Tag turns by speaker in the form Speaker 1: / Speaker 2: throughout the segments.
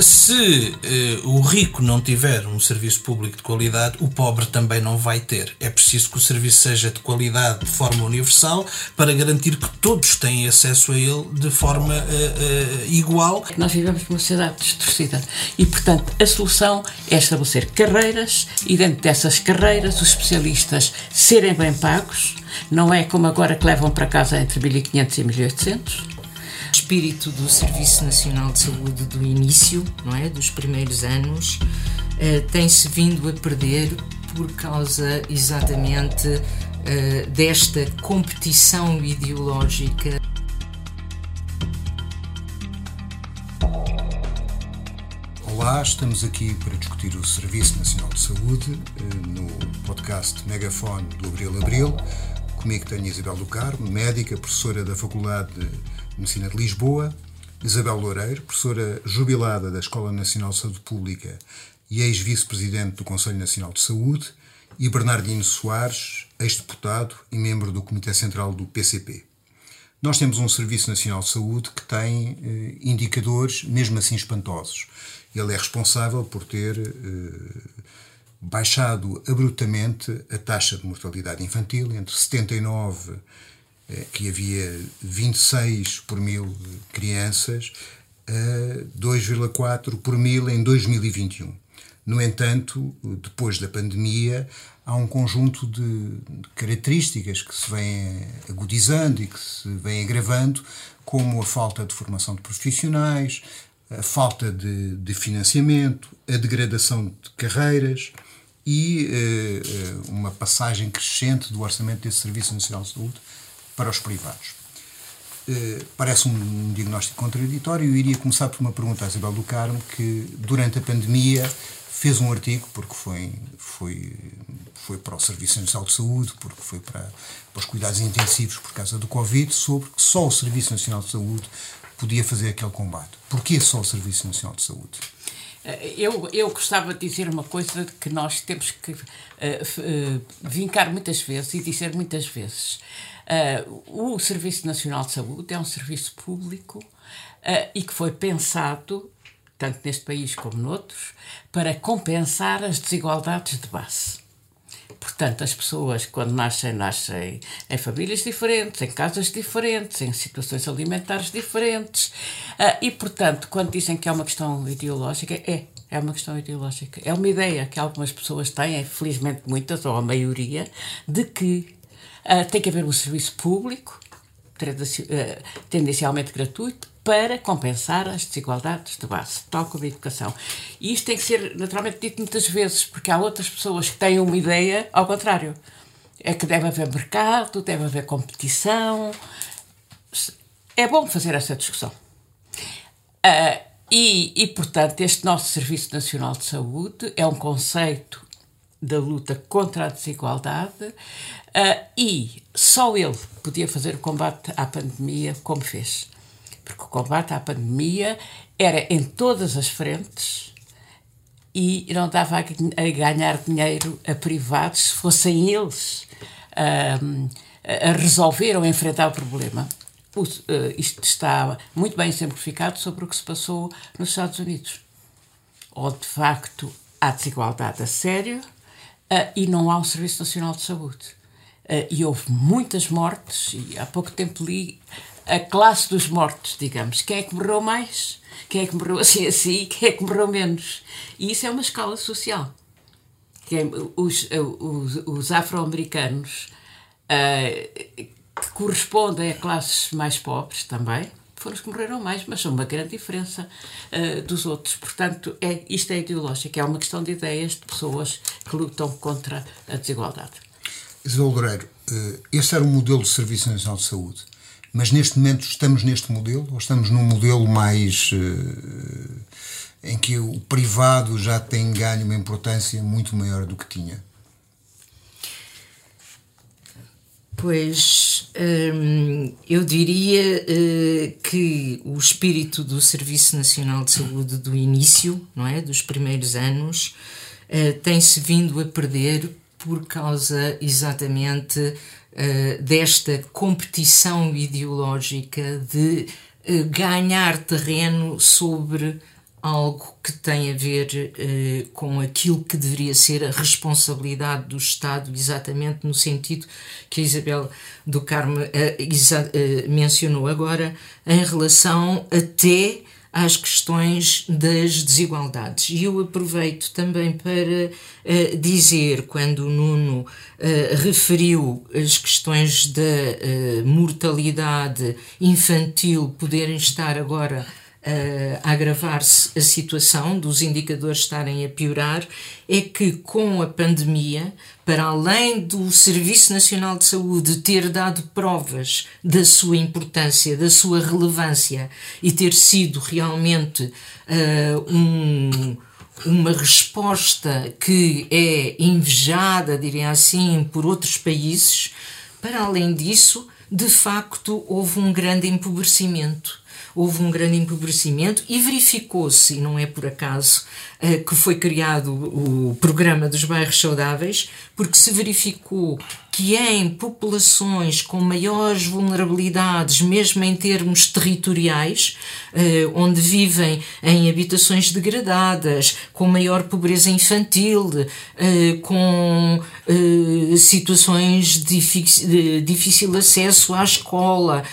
Speaker 1: Se uh, o rico não tiver um serviço público de qualidade, o pobre também não vai ter. É preciso que o serviço seja de qualidade de forma universal para garantir que todos têm acesso a ele de forma uh, uh, igual.
Speaker 2: Nós vivemos numa sociedade distorcida e, portanto, a solução é estabelecer carreiras e, dentro dessas carreiras, os especialistas serem bem pagos. Não é como agora que levam para casa entre 1.500 e 1.800
Speaker 3: espírito do Serviço Nacional de Saúde do início, não é, dos primeiros anos, eh, tem-se vindo a perder por causa exatamente eh, desta competição ideológica.
Speaker 4: Olá, estamos aqui para discutir o Serviço Nacional de Saúde eh, no podcast Megafone do Abril Abril. Comigo tenho Isabel do Carmo, médica, professora da Faculdade de Medicina de Lisboa, Isabel Loureiro, professora jubilada da Escola Nacional de Saúde Pública e ex-vice-presidente do Conselho Nacional de Saúde, e Bernardino Soares, ex-deputado e membro do Comitê Central do PCP. Nós temos um Serviço Nacional de Saúde que tem eh, indicadores, mesmo assim espantosos. Ele é responsável por ter eh, baixado abruptamente a taxa de mortalidade infantil entre 79 eh, que havia 26 por mil crianças, a 2,4 por mil em 2021. No entanto, depois da pandemia, há um conjunto de características que se vêm agudizando e que se vêm agravando, como a falta de formação de profissionais, a falta de, de financiamento, a degradação de carreiras e uh, uma passagem crescente do orçamento desse Serviço Nacional de Saúde para os privados. Uh, parece um diagnóstico contraditório. Eu iria começar por uma pergunta à Isabel do Carmo, que durante a pandemia fez um artigo, porque foi, foi, foi para o Serviço Nacional de Saúde, porque foi para, para os cuidados intensivos por causa do Covid, sobre que só o Serviço Nacional de Saúde podia fazer aquele combate. Porquê só o Serviço Nacional de Saúde?
Speaker 2: Eh, eu, eu gostava de dizer uma coisa que nós temos que uh, uh, vincar muitas vezes e dizer muitas vezes. Uh, o Serviço Nacional de Saúde é um serviço público uh, e que foi pensado, tanto neste país como noutros, para compensar as desigualdades de base. Portanto, as pessoas, quando nascem, nascem em famílias diferentes, em casas diferentes, em situações alimentares diferentes. Uh, e, portanto, quando dizem que é uma questão ideológica, é. É uma questão ideológica. É uma ideia que algumas pessoas têm, felizmente muitas, ou a maioria, de que Uh, tem que haver um serviço público, ah, tendencialmente gratuito, para compensar as desigualdades de base, tal como a educação. E isto tem que ser naturalmente dito muitas vezes, porque há outras pessoas que têm uma ideia ao contrário. É que deve haver mercado, deve haver competição. É bom fazer essa discussão. Uh, e, e, portanto, este nosso Serviço Nacional de Saúde é um conceito da luta contra a desigualdade uh, e só ele podia fazer o combate à pandemia como fez. Porque o combate à pandemia era em todas as frentes e não dava a, ganhar dinheiro a privados se fossem eles a resolver ou a enfrentar o problema. Uh, isto está muito bem exemplificado sobre o que se passou nos Estados Unidos. Onde, de facto, há desigualdade a sério, uh, e não há um Serviço Nacional de Saúde. Uh, e houve muitas mortes, e há pouco tempo li a classe dos mortos, digamos. Quem é que morreu mais? Quem é que morreu assim assim? Quem é que morreu menos? E isso é uma escala social. Quem, os, os, os afro-americanos uh, que correspondem a classes mais pobres também, foram os que morreram mais, mas são uma grande diferença uh, dos outros. Portanto, é, isto é ideológico, é uma questão de ideias de pessoas que lutam contra a desigualdade.
Speaker 4: Isabel Loureiro, uh, esse era o modelo de Serviço Nacional de Saúde, mas neste momento estamos neste modelo ou estamos num modelo mais. Uh, em que o privado já tem ganho uma importância muito maior do que tinha?
Speaker 3: Pois hum, eu diria uh, que o espírito do Serviço Nacional de Saúde do início, não é, dos primeiros anos, tem-se vindo a perder por causa exatamente uh, desta competição ideológica de ganhar terreno sobre algo que tem a ver uh, com aquilo que deveria ser a responsabilidade do Estado, exatamente no sentido que a Isabel do Carmo uh, uh, mencionou agora, em relação até às questões das desigualdades. E eu aproveito também para dizer, quando o Nuno referiu as questões da mortalidade infantil poderem estar agora a agravar-se a situação, dos indicadores estarem a piorar, é que com a pandemia, para além do Serviço Nacional de Saúde ter dado provas da sua importância, da sua relevância e ter sido realmente uh, um, uma resposta que é invejada, diria assim, por outros países, para além disso, de facto, houve um grande empobrecimento houve um grande empobrecimento e verificou-se, e não é por acaso, eh, que foi criado o programa dos bairros saudáveis, porque se verificou que em populações com maiores vulnerabilidades, mesmo em termos territoriais, eh, onde vivem em habitações degradadas, com maior pobreza infantil, eh, com situações de difícil acesso à escola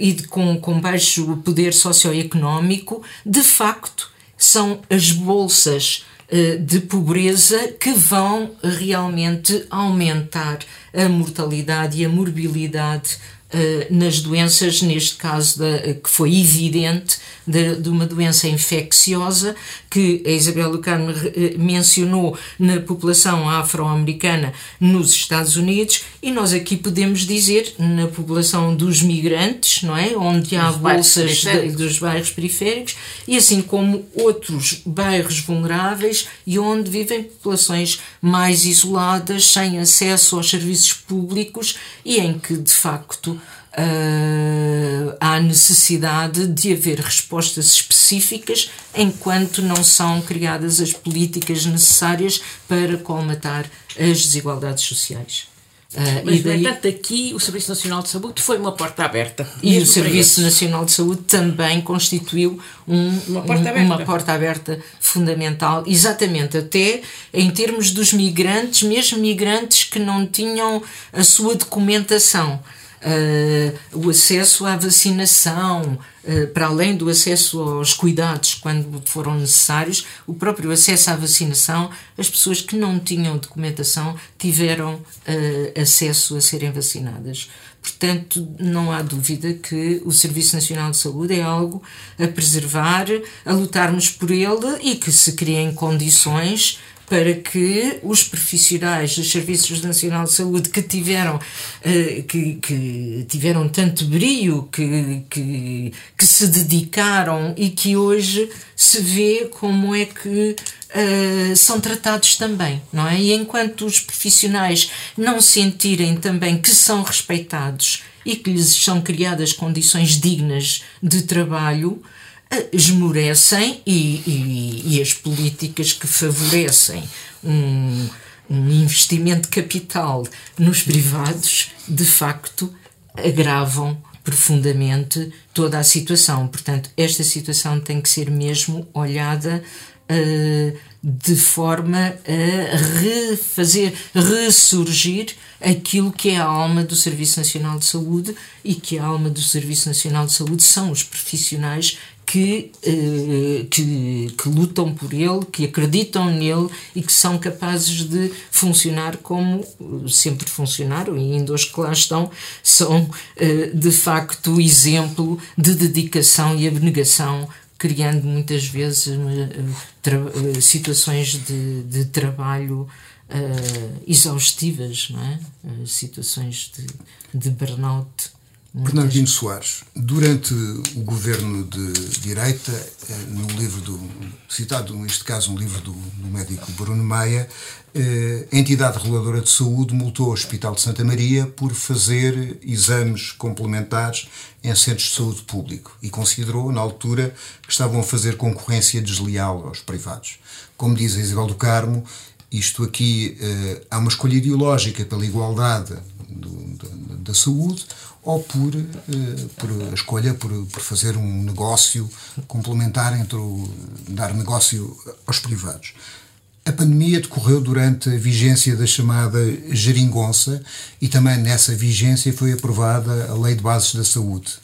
Speaker 3: e com, com baixo poder socioeconómico, de facto são as bolsas eh, de pobreza que vão realmente aumentar a mortalidade e a morbilidade eh, nas doenças, neste caso da, que foi evidente, de, de, uma doença infecciosa que a Isabel Lucarme eh, mencionou na população afro-americana nos Estados Unidos e nós aqui podemos dizer na população dos migrantes, não é? Onde há bolsas de, dos bairros periféricos e assim como outros bairros vulneráveis e onde vivem populações mais isoladas, sem acesso aos serviços públicos e em que de facto uh, há necessidade de haver respostas específicas enquanto não são criadas as políticas necessárias para colmatar as desigualdades sociais.
Speaker 2: Uh, Mas, daí... no entanto, aqui o Serviço Nacional de Saúde foi uma porta aberta.
Speaker 3: E o Serviço Nacional de Saúde também constituiu um, uma, porta um, uma, porta aberta fundamental, exatamente, até em termos dos migrantes, mesmo migrantes que não tinham a sua documentação uh, o acesso à vacinação, uh, para além do acesso aos cuidados quando foram necessários, o próprio acesso à vacinação, as pessoas que não tinham documentação tiveram uh, acesso a serem vacinadas. Portanto, não há dúvida que o Serviço Nacional de Saúde é algo a preservar, a lutarmos por ele e que se criem condições para que os profissionais dos Serviços Nacional de Saúde que tiveram, uh, que, que, tiveram tanto brio, que, que, que se dedicaram e que hoje se vê como é que Uh, são tratados também, não é? E enquanto os profissionais não sentirem também que são respeitados e que lhes são criadas condições dignas de trabalho, esmorecem e, e, e, as políticas que favorecem um, um investimento capital nos privados, de facto, agravam profundamente toda a situação. Portanto, esta situação tem que ser mesmo olhada uh, de forma a refazer, ressurgir aquilo que é a alma do Serviço Nacional de Saúde e que a alma do Serviço Nacional de Saúde são os profissionais que, uh, que, que, lutam por ele, que acreditam nele e que são capazes de funcionar como sempre funcionaram e ainda hoje que lá estão, são uh, de facto exemplo de dedicação e abnegação criando muitas vezes situações de, de trabalho exaustivas, não é? Situações de, de burnout
Speaker 4: Bernardino Soares, durante o governo de direita, eh, no livro do, citado neste caso no livro do, do médico Bruno Maia, eh, a entidade reguladora de saúde multou o Hospital de Santa Maria por fazer exames complementares em centros de saúde público e considerou, na altura, que estavam a fazer concorrência desleal aos privados. Como diz a Isabel do Carmo, isto aqui eh, há uma escolha ideológica pela igualdade do, da, da saúde, ou por, por a escolha por, por fazer um negócio complementar entre o, dar negócio aos privados. A pandemia decorreu durante a vigência da chamada geringonça e também nessa vigência foi aprovada a Lei de Bases da Saúde.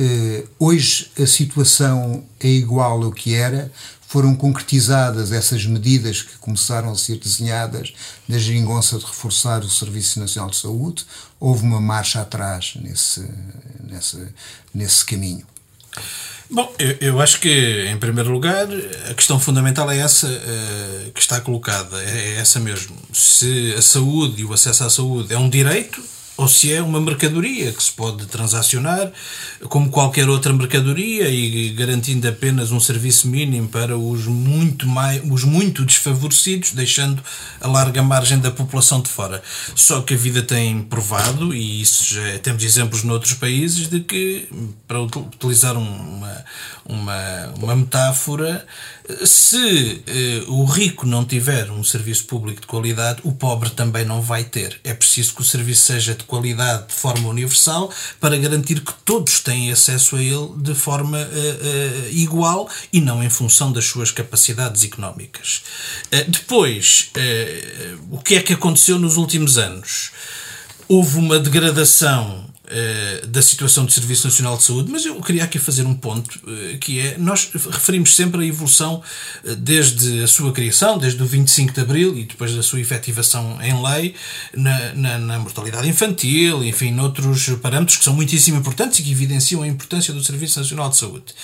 Speaker 4: Uh, hoje a situação é igual ao que era, foram concretizadas essas medidas que começaram a ser desenhadas da geringonça de reforçar o Serviço Nacional de Saúde, houve uma marcha atrás nesse, nesse, nesse caminho.
Speaker 1: Bom, eu, eu, acho que, em primeiro lugar, a questão fundamental é essa uh, que está colocada, é, é essa mesmo. Se a saúde e o acesso à saúde é um direito, ou se é uma mercadoria que se pode transacionar como qualquer outra mercadoria e garantindo apenas um serviço mínimo para os muito, mais, os muito desfavorecidos, deixando a larga margem da população de fora. Só que a vida tem provado, e isso já temos exemplos noutros países, de que, para utilizar uma, uma, uma metáfora, se eh, o rico não tiver um serviço público de qualidade, o pobre também não vai ter. É preciso que o serviço seja de qualidade de forma universal para garantir que todos têm acesso a ele de forma uh, uh, igual e não em função das suas capacidades económicas. Uh, depois, o que é que aconteceu nos últimos anos? Houve uma degradação eh, da situação do Serviço Nacional de Saúde, mas eu queria aqui fazer um ponto uh, que é, nós referimos sempre a evolução uh, desde a sua criação, desde o 25 de Abril e depois da sua efetivação em lei, na, na, na mortalidade infantil, enfim, noutros parâmetros que são muitíssimo importantes e que evidenciam a importância do Serviço Nacional de Saúde.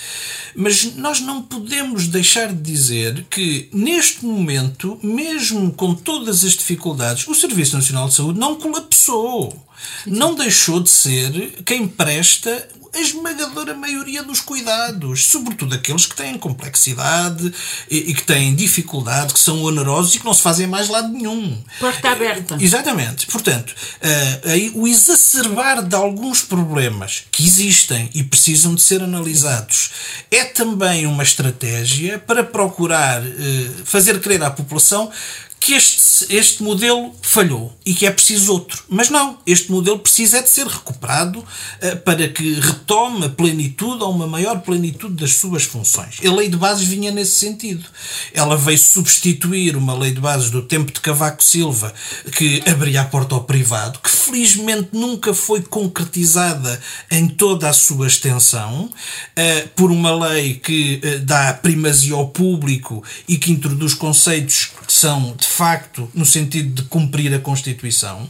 Speaker 1: Mas nós não podemos deixar de dizer que, neste momento, mesmo com todas as dificuldades, o Serviço Nacional de Saúde não colapsou não deixou de ser quem presta a esmagadora maioria dos cuidados, sobretudo aqueles que têm complexidade e, e, que têm dificuldade, que são onerosos e que não se fazem mais lado nenhum.
Speaker 2: Porta aberta.
Speaker 1: Exatamente. Portanto, uh, aí, o exacerbar de alguns problemas que existem e precisam de ser analisados é também uma estratégia para procurar uh, fazer crer à população que este, este modelo falhou e que é preciso outro. Mas não, este modelo precisa é de ser recuperado uh, para que retome a plenitude ou uma maior plenitude das suas funções. A lei de bases vinha nesse sentido. Ela veio substituir uma lei de bases do tempo de Cavaco Silva que abria a porta ao privado, que felizmente nunca foi concretizada em toda a sua extensão, uh, por uma lei que uh, dá primazia ao público e que introduz conceitos são de facto no sentido de cumprir a Constituição.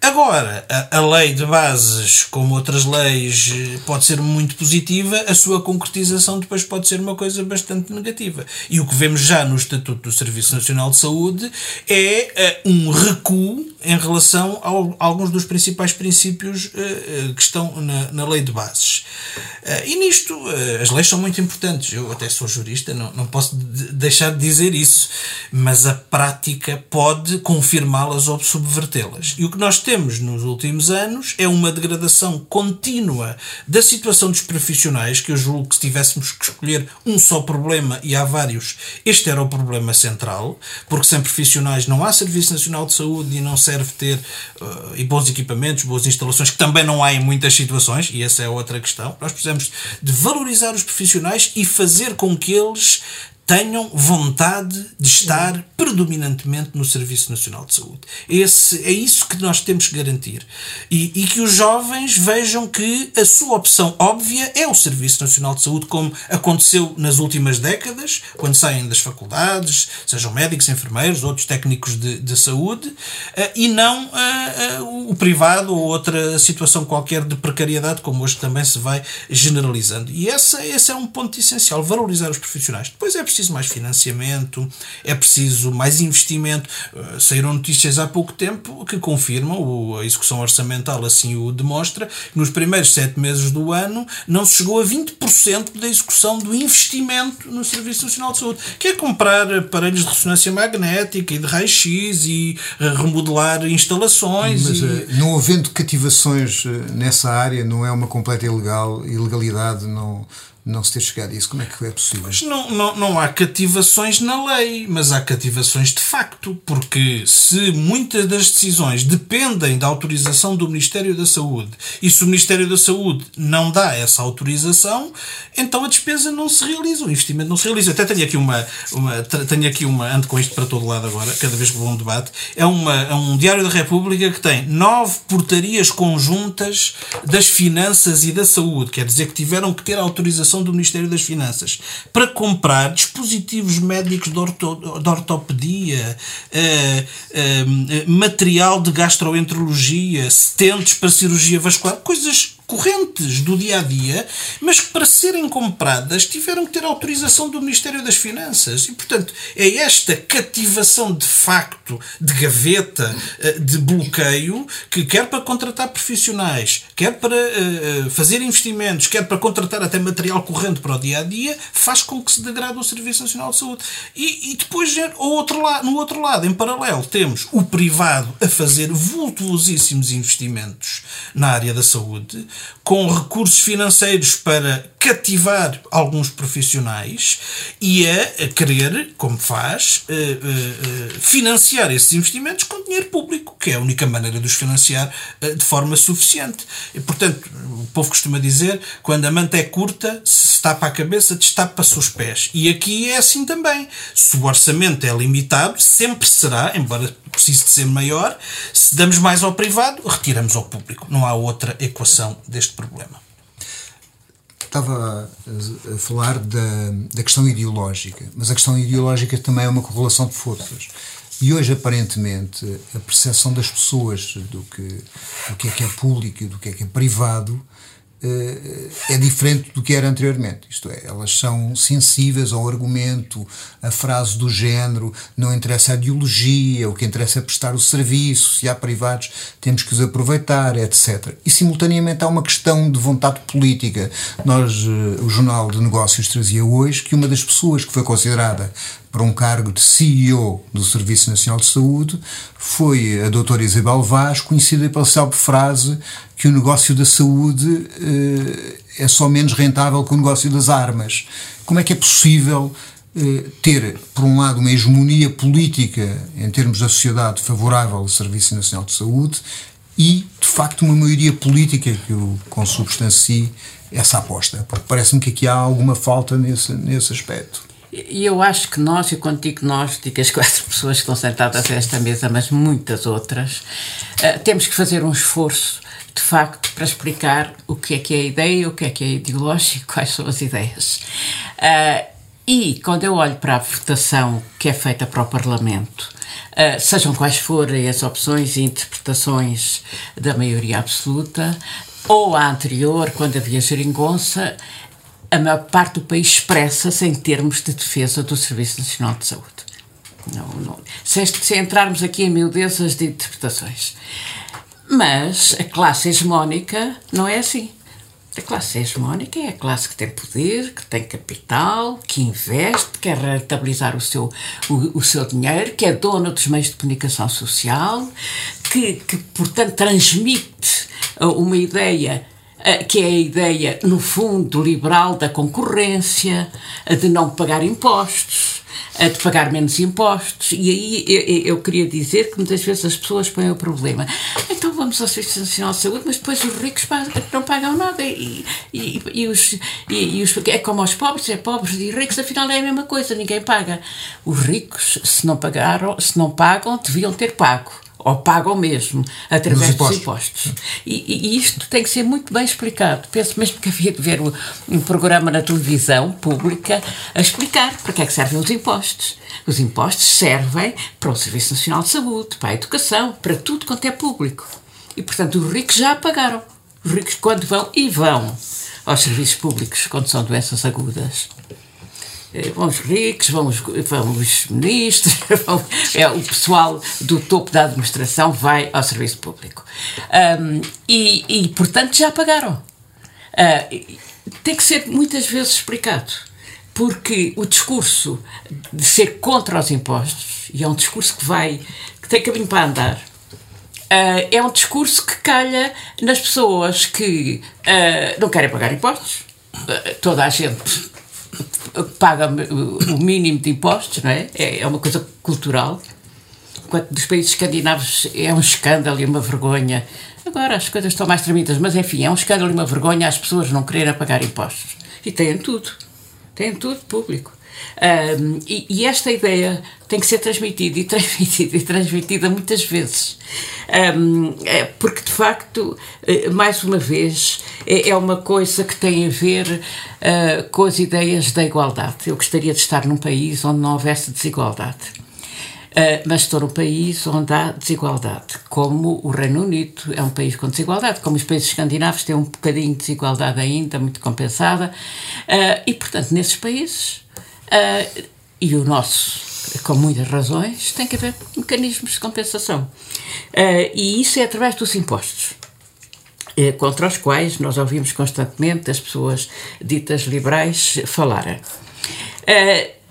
Speaker 1: Agora, a, a, lei de bases, como outras leis, pode ser muito positiva, a sua concretização depois pode ser uma coisa bastante negativa. E o que vemos já no Estatuto do Serviço Nacional de Saúde é uh, um recuo em relação a alguns dos principais princípios uh, que estão na, na, lei de bases. Uh, e nisto, as leis são muito importantes. Eu até sou jurista, não, não posso de deixar de dizer isso, mas a prática pode confirmá-las ou subvertê-las. E o que nós temos temos nos últimos anos é uma degradação contínua da situação dos profissionais, que eu julgo que se tivéssemos que escolher um só problema, e há vários, este era o problema central, porque sem profissionais não há Serviço Nacional de Saúde e não serve ter uh, e bons equipamentos, boas instalações, que também não há em muitas situações, e essa é outra questão. Nós precisamos de valorizar os profissionais e fazer com que eles tenham vontade de estar predominantemente no Serviço Nacional de Saúde. Esse, é isso que nós temos que garantir. E, e, que os jovens vejam que a sua opção óbvia é o Serviço Nacional de Saúde, como aconteceu nas últimas décadas, quando saem das faculdades, sejam médicos, enfermeiros, outros técnicos de, de saúde, eh, e não uh, uh, o privado ou outra situação qualquer de precariedade, como hoje também se vai generalizando. E essa, esse é um ponto essencial, valorizar os profissionais. Depois é preciso preciso mais financiamento, é preciso mais investimento. Uh, saíram notícias há pouco tempo que confirmam, a execução orçamental assim o demonstra, que nos primeiros sete meses do ano não se chegou a 20% da execução do investimento no Serviço Nacional de Saúde, que é comprar aparelhos de ressonância magnética e de raio-x e uh, remodelar instalações.
Speaker 4: Mas
Speaker 1: e...
Speaker 4: Uh, não havendo cativações nessa área, não é uma completa ilegal, ilegalidade não não se ter chegado a isso? Como é que é possível?
Speaker 1: Não, não, não há cativações na lei, mas há cativações de facto, porque se muitas das decisões dependem da autorização do Ministério da Saúde e se o Ministério da Saúde não dá essa autorização, então a despesa não se realiza, o investimento não se realiza. Até tenho aqui uma, uma tenho aqui uma, ando com isto para todo lado agora, cada vez que vou a um debate, é, uma, é um Diário da República que tem nove portarias conjuntas das finanças e da saúde, quer dizer que tiveram que ter autorização do Ministério das Finanças para comprar dispositivos médicos de, orto, de ortopedia, uh, uh, material de gastroenterologia, stentes para cirurgia vascular, coisas correntes do dia a dia, mas que para serem compradas tiveram que ter autorização do Ministério das Finanças. E, portanto, é esta cativação de facto, de gaveta, eh, de bloqueio, que quer para contratar profissionais, quer para uh, fazer investimentos, quer para contratar até material corrente para o dia a dia, faz com que se degrade o Serviço Nacional de Saúde. E, e depois, lado, no outro lado, em paralelo, temos o privado a fazer vultuosíssimos investimentos na área da saúde com recursos financeiros para cativar alguns profissionais e a, querer, como faz, uh, uh, financiar esses investimentos com dinheiro público, que é a única maneira de os financiar de forma suficiente. E, portanto, o povo costuma dizer: quando a manta é curta, se tapa a cabeça, destapa-se os pés. E aqui é assim também. Se o orçamento é limitado, sempre será, embora precise de ser maior, se damos mais ao privado, retiramos ao público. Não há outra equação deste problema.
Speaker 4: Estava a, falar da, da questão ideológica, mas a questão ideológica também é uma correlação de forças. E hoje, aparentemente, a percepção das pessoas do que, do que é que é público e do que é que é privado é diferente do que era anteriormente. Isto é, elas são sensíveis ao argumento, a frase do género, não interessa a ideologia, o que interessa é prestar o serviço, se há privados temos que os aproveitar, etc. E simultaneamente há uma questão de vontade política. Nós, eh, o Jornal de Negócios trazia hoje que uma das pessoas que foi considerada para um cargo de CEO do Serviço Nacional de Saúde foi a doutora Isabel Vaz, conhecida pela célebre frase que o negócio da saúde eh, é só menos rentável que o negócio das armas. Como é que é possível eh, ter, por um lado, uma hegemonia política em termos da sociedade favorável ao Serviço Nacional de Saúde e, de facto, uma maioria política que o consubstancie essa aposta? Porque parece-me que aqui há alguma falta nesse, nesse aspecto.
Speaker 2: E eu acho que nós, e quando digo nós, digo as quatro pessoas que estão sentadas a esta mesa, mas muitas outras, uh, temos que fazer um esforço, de facto, para explicar o que é que é a ideia, o que é que é ideológico, quais são as ideias. Uh, e quando eu olho para a votação que é feita para o Parlamento, uh, sejam quais forem as opções e interpretações da maioria absoluta, ou a anterior, quando havia geringonça, a maior parte do país expressa-se em termos de defesa do Serviço Nacional de Saúde. Não, não, sem, sem entrarmos aqui em miudezas de interpretações. Mas a classe hegemónica não é assim. A classe hegemónica é a classe que tem poder, que tem capital, que investe, quer rentabilizar o seu, o, o seu dinheiro, que é dona dos meios de comunicação social, que, que portanto, transmite uma ideia que é a ideia, no fundo, liberal da concorrência, de não pagar impostos, de pagar menos impostos. E aí eu, queria dizer que muitas vezes as pessoas põem o problema. Então vamos ao Serviço Nacional de Saúde, mas depois os ricos não pagam nada. E, e, e, os, e, os, é como aos pobres, é pobres e ricos, afinal é a mesma coisa, ninguém paga. Os ricos, se não pagaram, se não pagam, deviam ter pago ou pagam mesmo através dos impostos. E, e, isto tem que ser muito bem explicado. Penso mesmo que havia de ver um, um, programa na televisão pública a explicar para que é que servem os impostos. Os impostos servem para o Serviço Nacional de Saúde, para a educação, para tudo quanto é público. E, portanto, os ricos já pagaram. Os ricos, quando vão, e vão aos serviços públicos quando são doenças agudas. Eh, vão os ricos, vão os, vão os ministros, vão, é, o pessoal do topo da administração vai ao serviço público. Um, e, e, portanto, já pagaram. Uh, tem que ser muitas vezes explicado, porque o discurso de ser contra os impostos, e é um discurso que vai, que tem caminho para andar, uh, é um discurso que calha nas pessoas que uh, não querem pagar impostos, toda a gente paga o mínimo de impostos, não é? É uma coisa cultural. Enquanto dos países escandinavos é um escândalo e uma vergonha. Agora as coisas estão mais tremidas, mas enfim, é um escândalo e uma vergonha as pessoas não quererem pagar impostos. E têm tudo. Têm tudo público. Um, e, e, esta ideia tem que ser transmitida e transmitida e transmitida muitas vezes. Um, é, porque, de facto, eh, mais uma vez, é, é uma coisa que tem a ver uh, com as ideias da igualdade. Eu gostaria de estar num país onde não houvesse desigualdade. Uh, mas estou num país onde há desigualdade, como o Reino Unido é um país com desigualdade, como os países escandinavos têm um bocadinho de desigualdade ainda, muito compensada, uh, e portanto, nesses países Uh, e o nosso, com muitas razões, tem que haver mecanismos de compensação. Uh, e isso é através dos impostos, uh, contra os quais nós ouvimos constantemente as pessoas ditas liberais falarem.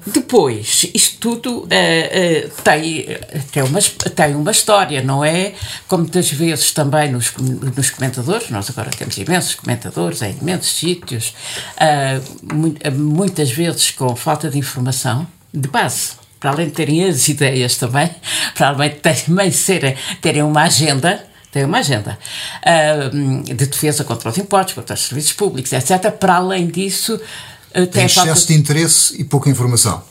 Speaker 2: Depois, isto tudo uh, uh, tem, tem, uma, tem uma história, não é? Como muitas vezes também nos, nos comentadores, nós agora temos imensos comentadores em imensos sítios, uh, muitas vezes com falta de informação, de base, para além de terem as ideias também, para além de também serem, terem uma agenda, tem uma agenda de defesa contra os impostos, contra os serviços públicos, etc. Para além disso,
Speaker 4: tem excesso falta... de interesse e pouca informação.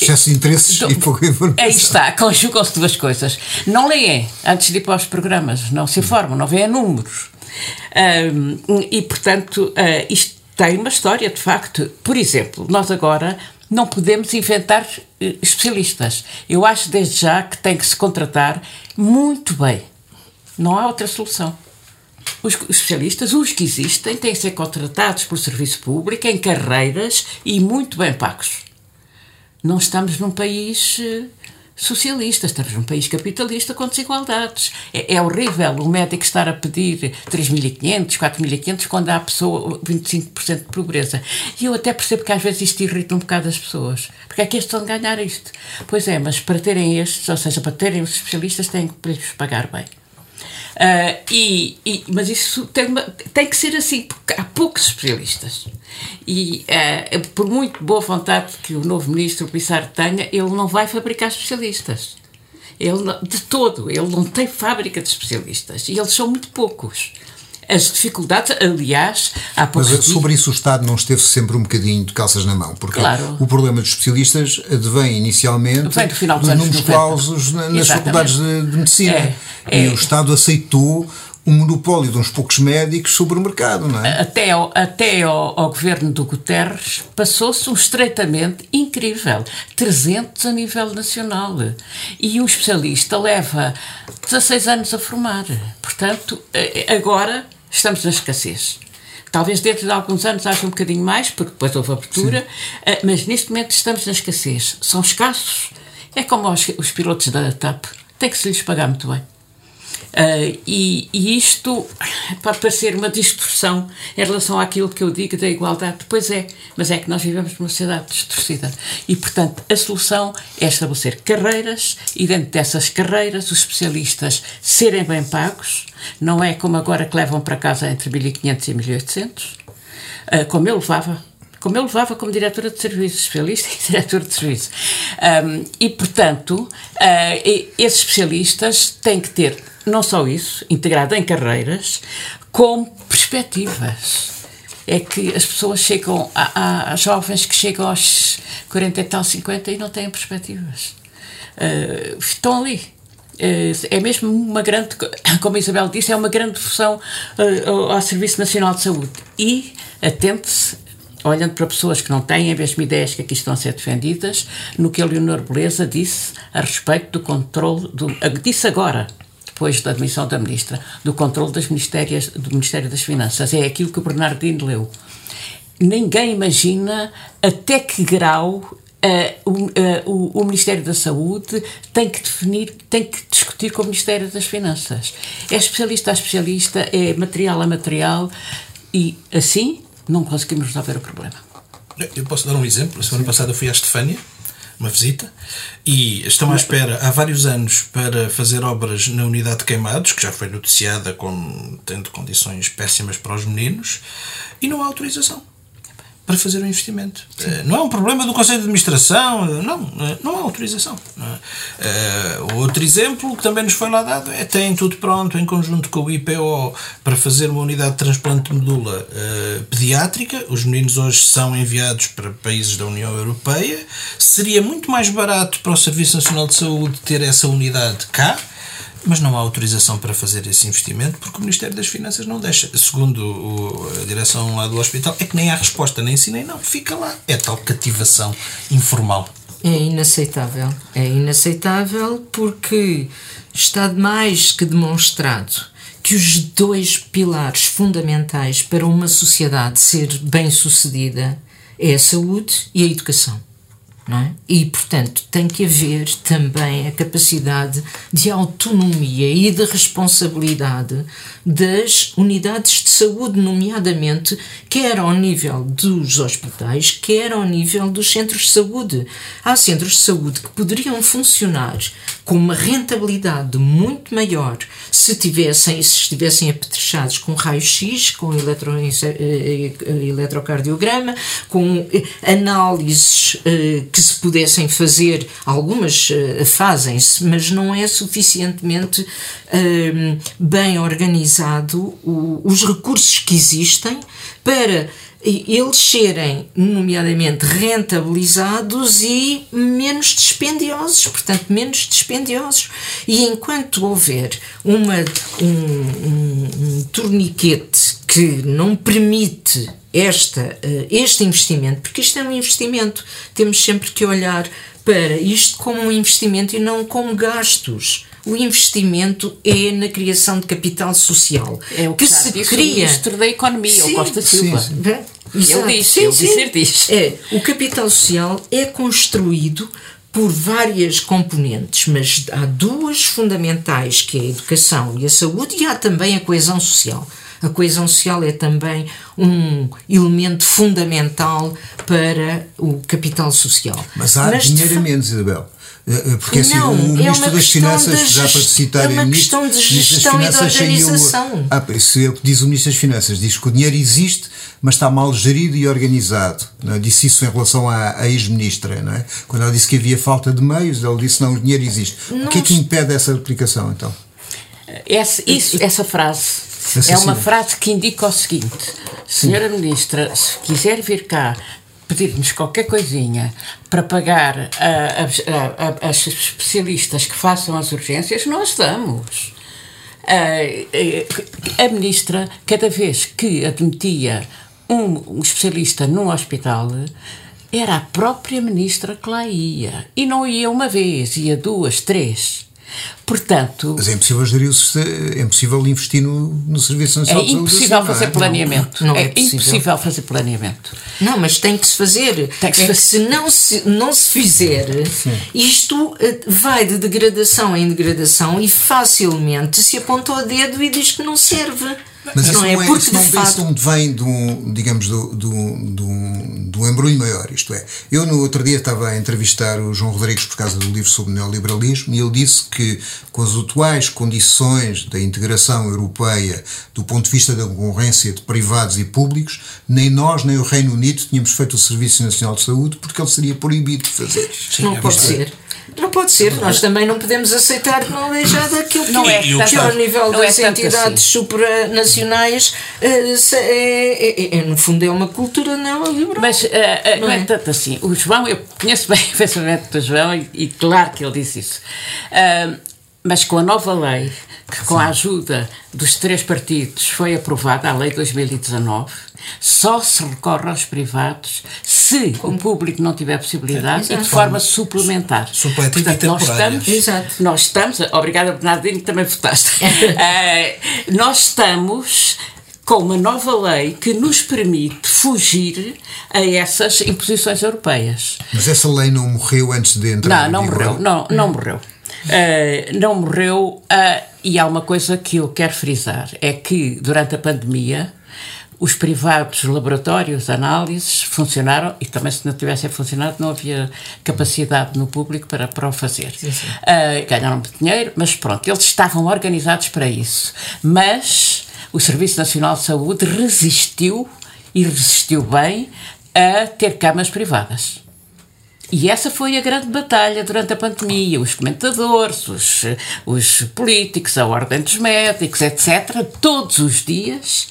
Speaker 4: Excesso de interesses então, e pouca informação.
Speaker 2: Aí está, conjugam-se duas coisas. Não leem antes de ir para os programas, não se informam, não veem números. Um, e, portanto, uh, isto tem uma história, de facto. Por exemplo, nós agora não podemos inventar uh, especialistas. Eu acho desde já que tem que se contratar muito bem. Não há outra solução. Os especialistas, os que existem, têm que ser contratados por serviço público em carreiras e muito bem pagos. Não estamos num país eh, socialista, estamos num país capitalista com desigualdades. É, é horrível o médico estar a pedir 3.500, 4.500 quando há pessoa 25% de pobreza. E eu até percebo que às vezes isto irrita um bocado as pessoas. Porque é que estes estão a ganhar isto? Pois é, mas para terem estes, ou seja, para terem os especialistas, têm que lhes pagar bem. Uh, e, e, mas isso tem, uma, tem que ser assim, porque há poucos especialistas. E uh, por muito boa vontade que o novo ministro Pissarro tenha, ele não vai fabricar especialistas. Ele, de todo, ele não tem fábrica de especialistas. E eles são muito poucos as dificuldades, aliás, há poucos
Speaker 4: Mas sobre isso o Estado não esteve sempre um bocadinho de calças na mão, porque claro. o problema dos especialistas advém inicialmente
Speaker 2: Vem do final
Speaker 4: dos, números clausos nas Exatamente. faculdades de, de medicina. É, é. E o Estado aceitou o monopólio de uns poucos médicos sobre o mercado, não é?
Speaker 2: Até ao, até ao, ao governo do Guterres passou-se um estreitamento incrível, 300 a nível nacional. E um especialista leva 16 anos a formar. Portanto, eh, agora estamos na escassez. Talvez dentro de alguns anos haja um bocadinho mais, porque depois houve abertura, Sim. Eh, mas neste momento estamos na escassez. São escassos. É como os, os pilotos da TAP. Tem que se lhes pagar muito bem. Uh, e, e, isto pode parecer uma distorção em relação àquilo que eu digo da igualdade. Pois é, mas é que nós vivemos numa sociedade distorcida. E, portanto, a solução é estabelecer carreiras e, dentro dessas carreiras, os especialistas serem bem pagos. Não é como agora que levam para casa entre 1.500 e 1.800, uh, como eu levava como eu levava como diretora de serviço, especialista e diretora de serviço. Um, e, portanto, uh, esses especialistas têm que ter não só isso, integrado em carreiras, com perspectivas. É que as pessoas chegam, há, jovens que chegam aos 40 e tal, 50 e não têm perspectivas. Uh, estão ali. Uh, é mesmo uma grande, como a Isabel disse, é uma grande função uh, ao Serviço Nacional de Saúde. E atente-se olhando para pessoas que não têm as mesmas ideias que aqui estão a ser defendidas, no que a Leonor Beleza disse a respeito do controle, do, disse agora, depois da admissão da ministra, do controle das ministérias, do Ministério das Finanças. É aquilo que o Bernardino leu. Ninguém imagina até que grau Uh, uh, o, o, Ministério da Saúde tem que definir, tem que discutir com o Ministério das Finanças. É especialista a especialista, é material a material e assim não conseguimos resolver o problema.
Speaker 1: Eu posso dar um exemplo. A semana passada fui à Estefânia uma visita, e estão à espera há vários anos para fazer obras na unidade de queimados, que já foi noticiada como tendo condições péssimas para os meninos, e não há autorização. Para fazer o investimento. Uh, não é um problema do Conselho de Administração, uh, não, uh, não há autorização. outro exemplo que também nos foi lá dado é tem tudo pronto em conjunto com o IPO para fazer uma unidade de transplante de medula pediátrica. Os meninos hoje são enviados para países da União Europeia. Seria muito mais barato para o Serviço Nacional de Saúde ter essa unidade cá mas não há autorização para fazer esse investimento porque o Ministério das Finanças não deixa. Segundo o, a direção lá do hospital, é que nem há resposta, nem sim nem não, fica lá. É tal cativação informal.
Speaker 3: É inaceitável. É inaceitável porque está mais que demonstrado que os dois pilares fundamentais para uma sociedade ser bem-sucedida é a saúde e a educação. É? E, portanto, tem que haver também a capacidade de autonomia e de responsabilidade das unidades de saúde, nomeadamente, quer ao nível dos hospitais, quer ao nível dos centros de saúde. Há centros de saúde que poderiam funcionar com uma rentabilidade muito maior se tivessem, se estivessem apetrechados com raio-x, com eletro, eh, eh, eletrocardiograma, com eh, análises que se pudessem fazer, algumas fazem-se, mas não é suficientemente bem organizado os recursos que existem para eles serem, nomeadamente, rentabilizados e menos dispendiosos, portanto, menos dispendiosos. E enquanto houver uma, um, um, um torniquete que não permite esta, uh, este investimento, porque isto é um investimento, temos sempre que olhar para isto como um investimento e não como gastos o investimento é na criação de capital social.
Speaker 2: É o que, que se cria. O ministro da Economia, sim, o Costa Silva. Sim, sim. Ele disse, sim, ele disse.
Speaker 3: É, o capital social é construído por várias componentes, mas há duas fundamentais, que é a educação e a saúde, e há também a coesão social. A coesão social é também um elemento fundamental para o capital social.
Speaker 4: Mas há mas, dinheiro a menos, Isabel. Eh, eh, porque assim, não, o é Ministro é das Finanças, já para citar
Speaker 3: é uma questão de gestão e de organização.
Speaker 4: ah, isso é o que diz o Ministro das Finanças, diz que o dinheiro existe, mas está mal gerido e organizado. Não é? Disse isso em relação à, à ex-ministra, não é? Quando ela disse que havia falta de meios, ele disse não, o dinheiro existe. O que é que impede essa aplicação, então?
Speaker 2: Essa, isso, essa frase é uma frase que indica o seguinte: Senhora Ministra, se quiser vir cá pedir-nos qualquer coisinha para pagar a, a, a, as especialistas que façam as urgências, nós damos. A, a ministra, cada vez que admitia um, um especialista num hospital, era a própria ministra que lá ia. E não ia uma vez, ia duas, três. Portanto.
Speaker 4: Mas é impossível gerir o, é impossível investir no, no Serviço Nacional
Speaker 2: é de Saúde. Impossível assim, fazer é? planeamento. Não, não é, é impossível fazer planeamento.
Speaker 3: Não, mas tem que se fazer. Tem que se, é se não se não se fizer, Sim. isto eh, vai de degradação em degradação e facilmente se aponta o dedo e diz que não serve.
Speaker 4: Mas não, é, porque isso não, facto... não vem de um, digamos, do, do, do, do embrulho maior, isto é, eu no outro dia estava a entrevistar o João Rodrigues por causa do livro sobre neoliberalismo e ele disse que com as atuais condições da integração europeia do ponto de vista da concorrência de privados e públicos, nem nós nem o Reino Unido tínhamos feito o Serviço Nacional de Saúde porque ele seria proibido de fazer.
Speaker 3: Sim, não é pode ser. Não pode ser, nós também não podemos aceitar que não seja daquilo que, não é, que ao nível das é entidades assim. supranacionais é, é, é, no fundo é uma cultura neoliberal.
Speaker 2: Mas uh, uh, não, não, é? tanto assim. O João, eu conheço bem o pensamento do João e, e, claro que ele disse isso. Uh, mas com a nova lei, que com a ajuda dos três partidos foi aprovada, a Lei 2019, só se recorre aos privados se o público não tiver possibilidade é, e de forma suplementar.
Speaker 1: Nós estamos,
Speaker 2: Exato. nós estamos, obrigada Bernardino, que também votaste. uh, nós estamos com uma nova lei que nos permite fugir a essas imposições europeias.
Speaker 4: Mas essa lei não morreu antes de entrar
Speaker 2: Não, não morreu, não, não morreu. Uh, não morreu uh, e há uma coisa que eu quero frisar, é que durante a pandemia os privados laboratórios, análises, funcionaram e também se não tivessem funcionado não havia capacidade no público para, para o fazer. Sim, sim. Uh, ganharam dinheiro, mas pronto, eles estavam organizados para isso. Mas o Serviço Nacional de Saúde resistiu e resistiu bem a ter camas privadas. E essa foi a grande batalha durante a pandemia. Os comentadores, os, os políticos, a ordem dos médicos, etc., todos os dias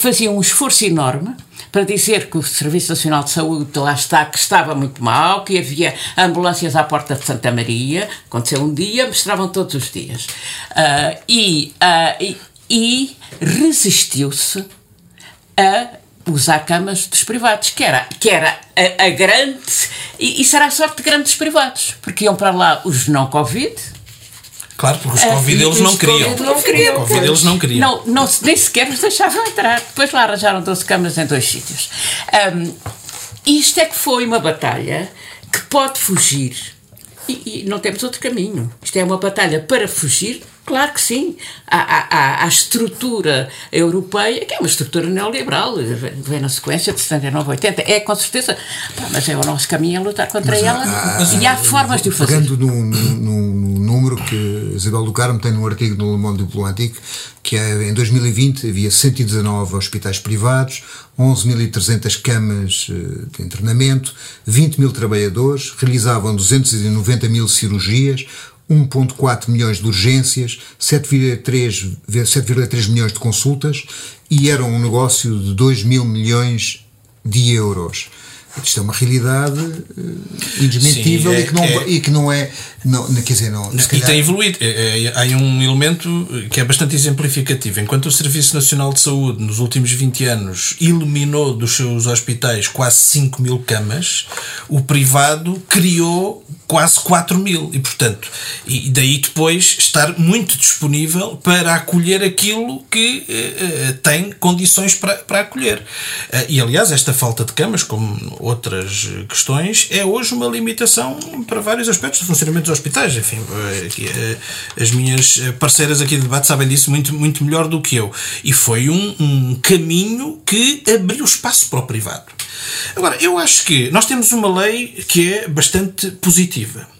Speaker 2: faziam um esforço enorme para dizer que o Serviço Nacional de Saúde lá está, que estava muito mal, que havia ambulâncias à porta de Santa Maria, aconteceu um dia, mostravam todos os dias. Uh, e, uh, e, e resistiu-se a usar camas dos privados, que era, que era a, a grande. E, será a sorte de grandes privados, porque iam para lá os não-Covid.
Speaker 1: Claro, porque os ah, Covid eles não queriam.
Speaker 2: Não queriam.
Speaker 1: Covid eles não queriam.
Speaker 2: Não, não, nem sequer os deixavam entrar. Depois lá arranjaram 12 camas em dois sítios. Um, isto é que foi uma batalha que pode fugir. E, e não temos outro caminho. Isto é uma batalha para fugir Claro que sim. Há, há, há, estrutura europeia, que é uma estrutura neoliberal, vem na sequência de 79, 80. É com certeza. Mas é o nosso caminho a lutar contra mas, ela. Há, e há formas de o fazer.
Speaker 4: Pegando no, no, no, número que Isabel do Carmo tem num artigo no Le Monde Diplomatique, que é, em 2020 havia 119 hospitais privados, 11.300 camas eh, de internamento, 20 mil trabalhadores, realizavam 290 mil cirurgias, 1,4 milhões de urgências, 7,3 milhões de consultas e era um negócio de 2 mil milhões de euros. Isto é uma realidade uh, indesmentível Sim, é, e, que não, é, e que não é. Não, quer dizer, não,
Speaker 1: e calhar... tem evoluído. É, é, há um elemento que é bastante exemplificativo. Enquanto o Serviço Nacional de Saúde, nos últimos 20 anos, eliminou dos seus hospitais quase 5 mil camas, o privado criou quase 4 mil. E, portanto, e daí depois estar muito disponível para acolher aquilo que uh, tem condições para, para acolher. Uh, e, aliás, esta falta de camas, como outras questões, é hoje uma limitação para vários aspectos do funcionamento dos hospitais. Enfim, as minhas parceiras aqui de debate sabem disso muito, muito melhor do que eu. E foi um, um caminho que abriu espaço para o privado. Agora, eu acho que nós temos uma lei que é bastante positiva.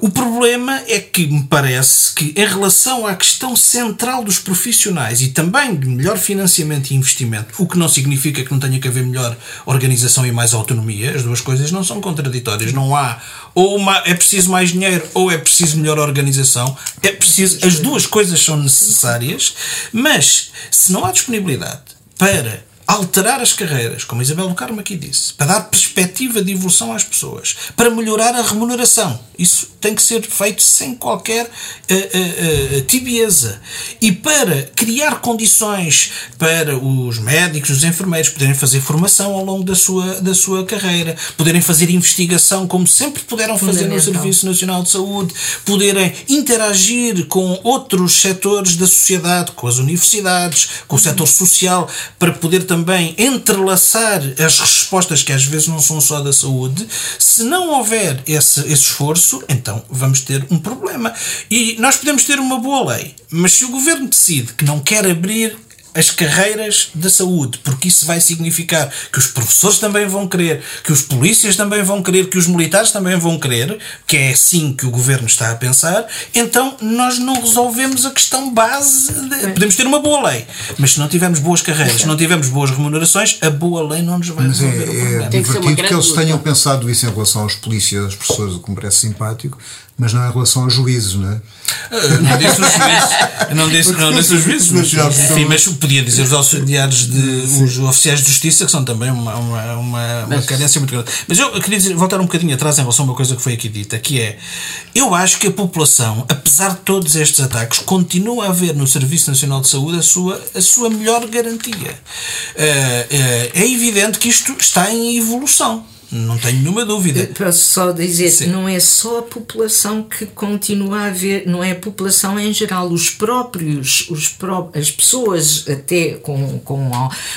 Speaker 1: O problema é que me parece que, em relação à questão central dos profissionais e também de melhor financiamento e investimento, o que não significa que não tenha que haver melhor organização e mais autonomia, as duas coisas não são contraditórias. Não há ou uma, é preciso mais dinheiro ou é preciso melhor organização. É preciso, as duas coisas são necessárias, mas se não há disponibilidade para alterar as carreiras, como Isabel do Carmo aqui disse, para dar perspectiva de evolução às pessoas, para melhorar a remuneração. Isso tem que ser feito sem qualquer uh, uh, uh, tibieza. E para criar condições para os médicos, os enfermeiros poderem fazer formação ao longo da sua, da sua carreira, poderem fazer investigação como sempre puderam fazer no Serviço Nacional de Saúde, poderem interagir com outros setores da sociedade, com as universidades, com o setor social, para poder também entrelaçar as respostas que às vezes não são só da saúde, se não houver esse, esse esforço, então vamos ter um problema. E nós podemos ter uma boa lei, mas se o governo decide que não quer abrir as carreiras da saúde, porque isso vai significar que os professores também vão querer, que os polícias também vão querer, que os militares também vão querer, que é assim que o governo está a pensar, então nós não resolvemos a questão base. De... Podemos ter uma boa lei, mas se não tivermos boas carreiras, se não tivermos boas remunerações, a boa lei não nos vai mas resolver é, o problema. É
Speaker 4: divertido que, que eles tenham pensado isso em relação aos polícias, aos professores, o que me parece simpático, mas não em relação aos juízes, não é?
Speaker 1: Uh, não disse os juízes, não disse, não disse os juízes, mas, enfim, mas podia dizer os auxiliares de os oficiais de justiça, que são também uma, uma, uma, uma carência muito grande. Mas eu queria dizer, voltar um bocadinho atrás em relação a uma coisa que foi aqui dita, que é eu acho que a população, apesar de todos estes ataques, continua a ver no Serviço Nacional de Saúde a sua, a sua melhor garantia. Uh, uh, é evidente que isto está em evolução. Não tenho nenhuma dúvida.
Speaker 3: Posso só dizer, Sim. não é só a população que continua a ver, não é a população em geral, os próprios, os pró as pessoas até com, com,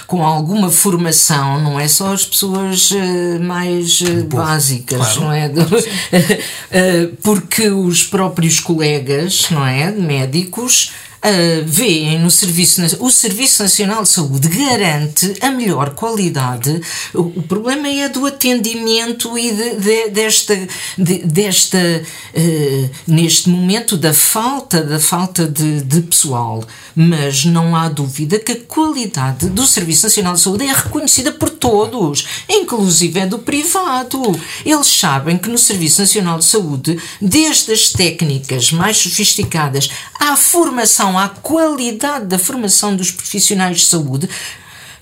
Speaker 3: com alguma formação, não é só as pessoas uh, mais uh, básicas, claro. não é? uh, porque os próprios colegas, não é? Médicos uh, veem no Serviço o Serviço Nacional de Saúde garante a melhor qualidade. O, o problema é do atendimento e de, de, desta, de, desta uh, neste momento da falta da falta de, de pessoal. Mas não há dúvida que a qualidade do Serviço Nacional de Saúde é reconhecida por todos, inclusive é do privado. Eles sabem que no Serviço Nacional de Saúde, desde as técnicas mais sofisticadas à formação, à qualidade da formação dos profissionais de saúde,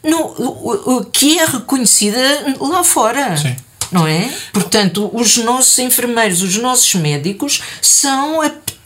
Speaker 3: no, que é reconhecida lá fora. Sim não é? Portanto, os nossos enfermeiros, os nossos médicos são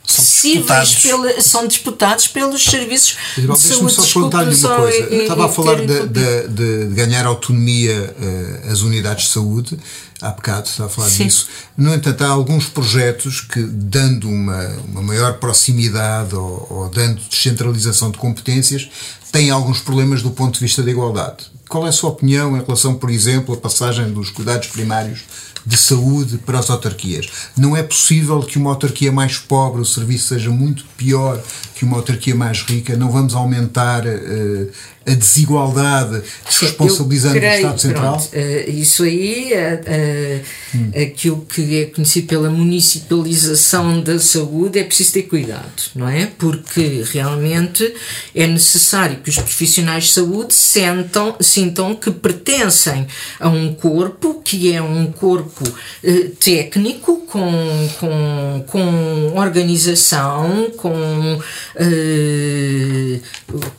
Speaker 3: são disputados. Pela, são disputados pelos serviços
Speaker 4: Isabel, de saúde. Deixa-me só perguntar-lhe uma coisa. E, Estava a falar de, de, de, ganhar autonomia uh, às unidades de saúde, há bocado estava a falar Sim. disso. No entanto, há alguns projetos que, dando uma, uma maior proximidade ou, ou dando descentralização de competências, têm alguns problemas do ponto de vista da igualdade. Qual é a sua opinião em relação, por exemplo, à passagem dos cuidados primários de saúde para as autarquias. Não é possível que uma autarquia mais pobre o serviço seja muito pior que uma autarquia mais rica. Não vamos aumentar uh, a desigualdade responsabilizando creio, o Estado Central? Pronto,
Speaker 3: uh, isso aí é uh, hum. aquilo que é conhecido pela municipalização da saúde é preciso ter cuidado, não é? Porque realmente é necessário que os profissionais de saúde sentam, sintam que pertencem a um corpo que é um corpo técnico com, com, com organização, com,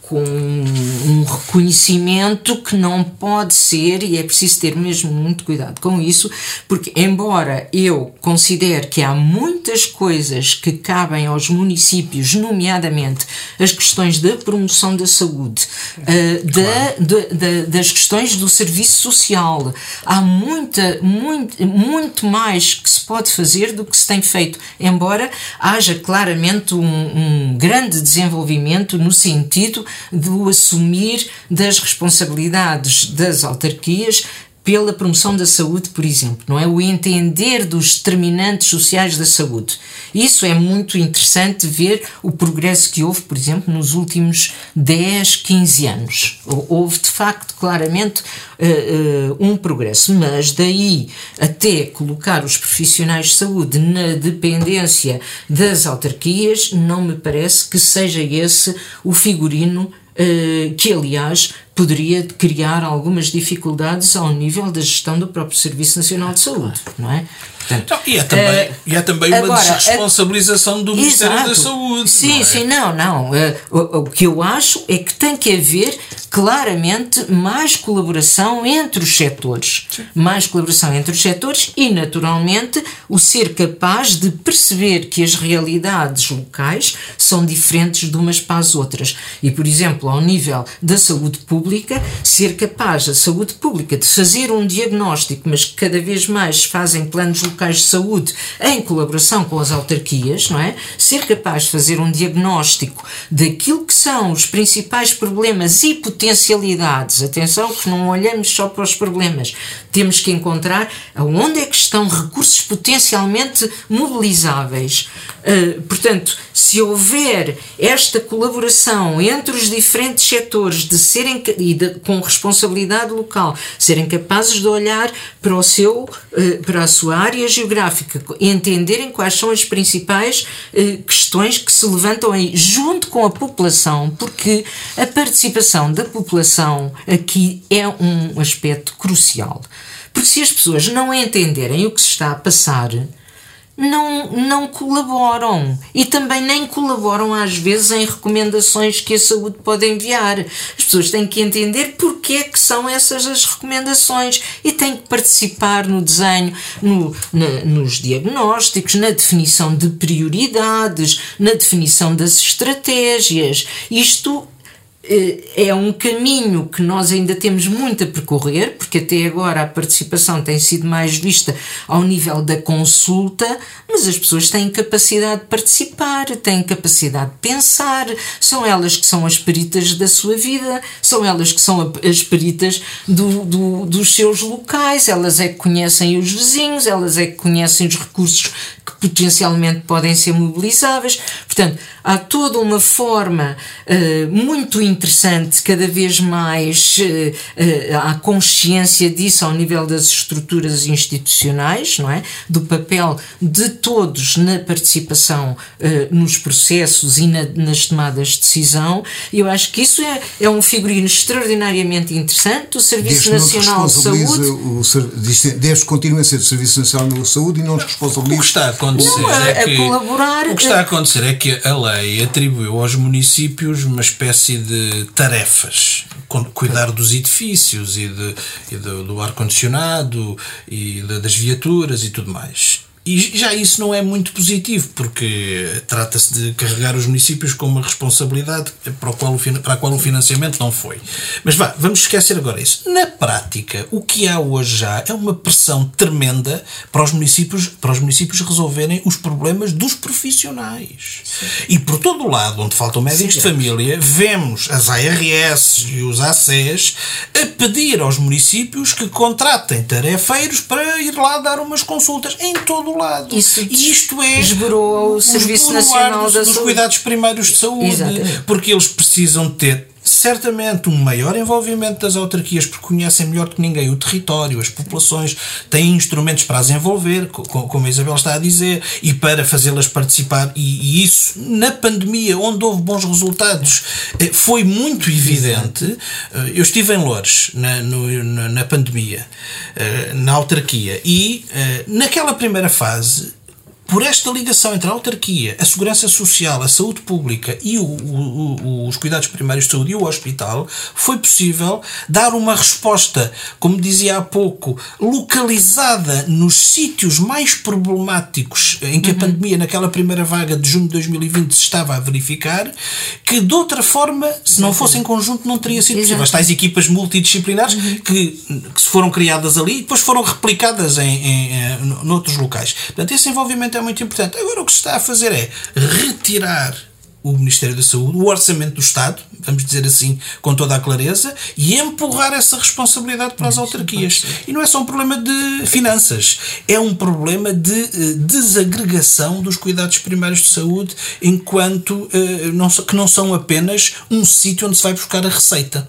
Speaker 3: com um reconhecimento que não pode ser, e é preciso ter mesmo muito cuidado com isso, porque, embora eu considere que há muitas coisas que cabem aos municípios, nomeadamente as questões da promoção da saúde, uh, da, da, das questões do serviço social, há muita, muito, muito mais que se pode fazer do que se tem feito, embora haja claramente um, um grande desenvolvimento no sentido de o assumir das responsabilidades das autarquias pela promoção da saúde, por exemplo, não é? O entender dos determinantes sociais da saúde. Isso é muito interessante ver o progresso que houve, por exemplo, nos últimos 10, 15 anos. Houve, de facto, claramente uh, uh, um progresso, mas daí até colocar os profissionais de saúde na dependência das autarquias, não me parece que seja esse o figurino eh, que aliás poderia criar algumas dificuldades ao nível da gestão do próprio Serviço Nacional de Saúde, não é?
Speaker 1: Portanto, não, e, é também, uh, e é também uma agora, desresponsabilização do Ministério exato, da Saúde.
Speaker 3: Sim,
Speaker 1: é?
Speaker 3: sim, não, não. Uh, o, o, que eu acho é que tem que haver claramente mais colaboração entre os setores. Sim. Mais colaboração entre os setores e, naturalmente, o ser capaz de perceber que as realidades locais são diferentes de umas para as outras. E, por exemplo, ao nível da saúde pública, ser capaz, a saúde pública, de fazer um diagnóstico, mas que cada vez mais fazem planos locais locais de saúde em colaboração com as autarquias, não é? Ser capaz de fazer um diagnóstico daquilo que são os principais problemas e potencialidades. Atenção que não olhamos só para os problemas. Temos que encontrar aonde é que estão recursos potencialmente mobilizáveis. Uh, portanto, se houver esta colaboração entre os diferentes setores de serem e de, com responsabilidade local, serem capazes de olhar para o seu uh, para a sua área geográfica entenderem quais são as principais eh, questões que se levantam aí junto com a população, porque a participação da população aqui é um aspecto crucial. Porque se as pessoas não entenderem o que se está a passar, não, não colaboram e também nem colaboram às vezes em recomendações que a saúde pode enviar. As pessoas têm que entender porque é que são essas as recomendações e têm que participar no desenho, no, na, nos diagnósticos, na definição de prioridades, na definição das estratégias. Isto é um caminho que nós ainda temos muito a percorrer, porque até agora a participação tem sido mais vista ao nível da consulta, mas as pessoas têm capacidade de participar, têm capacidade de pensar, são elas que são as peritas da sua vida, são elas que são as peritas do, do, dos seus locais, elas é que conhecem os vizinhos, elas é que conhecem os recursos que potencialmente podem ser mobilizáveis. Portanto, há toda uma forma uh, muito interessante, cada vez mais uh, uh, há consciência disso ao nível das estruturas institucionais, não é? Do papel de todos na participação nos processos e na, nas tomadas de decisão. E eu acho que isso é, é um figurino extraordinariamente interessante. O Serviço
Speaker 4: desde
Speaker 3: Nacional de Saúde.
Speaker 4: O, desde que continue a ser o Serviço Nacional de Saúde e não nos responsabiliza.
Speaker 1: O que está a acontecer
Speaker 3: não,
Speaker 1: é,
Speaker 3: é
Speaker 1: que,
Speaker 3: colaborar.
Speaker 1: O que está a acontecer é que a lei atribuiu aos municípios uma espécie de tarefas. Cuidar dos edifícios e, de, e do, do ar-condicionado e de, das viaturas e tudo mais. E já isso não é muito positivo, porque trata-se de carregar os municípios com uma responsabilidade para, qual o, para a qual o financiamento não foi. Mas vá, vamos esquecer agora isso. Na prática, o que há hoje já é uma pressão tremenda para os municípios, para os municípios resolverem os problemas dos profissionais. Sim. E por todo o lado, onde faltam médicos Sim. de família, vemos as ARS e os ACs a pedir aos municípios que contratem tarefeiros para ir lá dar umas consultas em todo o lado.
Speaker 3: Isso
Speaker 1: e isto é
Speaker 3: esborou o Serviço Nacional
Speaker 1: dos,
Speaker 3: da
Speaker 1: dos cuidados primários de saúde,
Speaker 3: Exatamente.
Speaker 1: porque eles precisam ter certamente um maior envolvimento das autarquias, porque conhecem melhor que ninguém o território, as populações, têm instrumentos para as envolver, como a Isabel está a dizer, e para fazê-las participar. E, e, isso, na pandemia, onde houve bons resultados, eh, foi muito evidente. Eh, eu estive em Loures na, no, na, na pandemia, eh, na autarquia, e naquela primeira fase por esta ligação entre a autarquia, a segurança social, a saúde pública e o, o, o, os cuidados primários de saúde e o hospital, foi possível dar uma resposta, como dizia há pouco, localizada nos sítios mais problemáticos em que a uhum. pandemia, naquela primeira vaga de junho de 2020, se estava a verificar, que de outra forma, se não fosse em conjunto, não teria sido possível. As tais equipas multidisciplinares uhum. que, que se foram criadas ali e depois foram replicadas em, em, em, noutros locais. Portanto, esse envolvimento é muito importante. Agora o que se está a fazer é retirar o Ministério da Saúde, o orçamento do Estado, vamos dizer assim com toda a clareza, e empurrar essa responsabilidade para as autarquias. E não é só um problema de finanças, é um problema de uh, desagregação dos cuidados primários de saúde, enquanto não, que não são apenas um sítio onde se vai buscar a receita,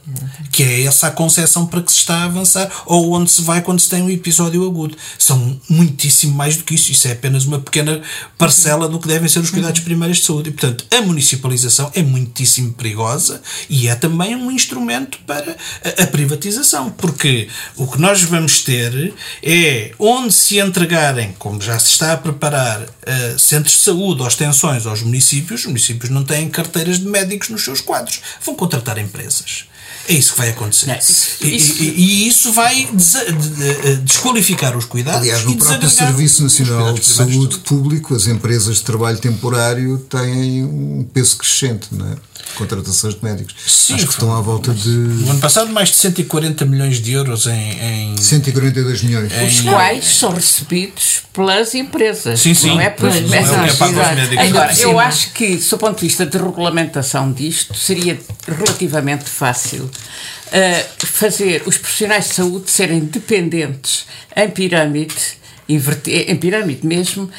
Speaker 1: que é essa a concepção para que se está a avançar, ou onde se vai quando se tem um episódio agudo. São muitíssimo mais do que isso, isso é apenas uma pequena parcela do que devem ser os cuidados primários de saúde. E, portanto, a municipalização é muitíssimo perigosa e é também um instrumento para a, a privatização, porque o que nós vamos ter é onde se entregarem, como já se está a preparar, uh, centros de saúde ou extensões aos municípios, os municípios não têm carteiras de médicos nos seus quadros, vão contratar empresas. É isso que vai acontecer. Não, isso, e, isso. E, e, isso vai des, de, desqualificar os cuidados.
Speaker 4: Aliás, no próprio Serviço Nacional de Saúde Público, as empresas de trabalho temporário têm um peso crescente, não é? Contratações de médicos. Sim, Acho que estão à volta de.
Speaker 1: No ano passado, mais de 140 milhões de euros em. em
Speaker 4: 142 milhões.
Speaker 2: Em... Os quais são recebidos pelas empresas.
Speaker 1: Sim, sim.
Speaker 2: Não é pelas
Speaker 1: não é, é médicos.
Speaker 2: Agora, eu acho que, do ponto de vista de regulamentação disto, seria relativamente fácil uh, fazer os profissionais de saúde serem dependentes em pirâmide em pirâmide mesmo,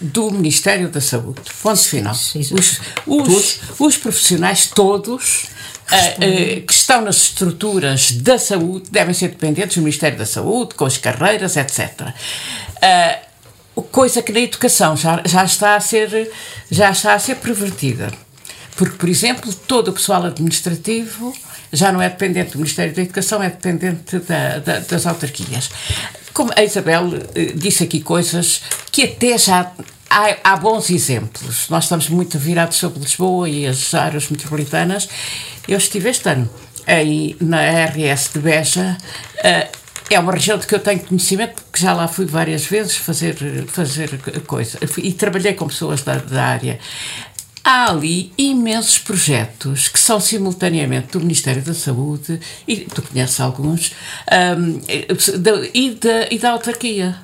Speaker 2: do Ministério da Saúde. Ponto final. Os, os, os profissionais todos que estão nas estruturas da saúde devem ser dependentes do Ministério da Saúde, com as carreiras, etc. Coisa que na educação já, já, está a ser, já está a ser pervertida. Porque, por exemplo, todo o pessoal administrativo já não é dependente do Ministério da Educação, é dependente da, da, das autarquias. Como a Isabel eh, disse aqui coisas que até já há, há, bons exemplos. Nós estamos muito virados sobre Lisboa e as áreas metropolitanas. Eu estive este ano aí na RS de Beja. Uh, é uma região de que eu tenho conhecimento, porque já lá fui várias vezes fazer, fazer coisa. E trabalhei com pessoas da, da área. Há ali imensos projetos que são simultaneamente do Ministério da Saúde, e tu conheces alguns, um, e, da, e da autarquia.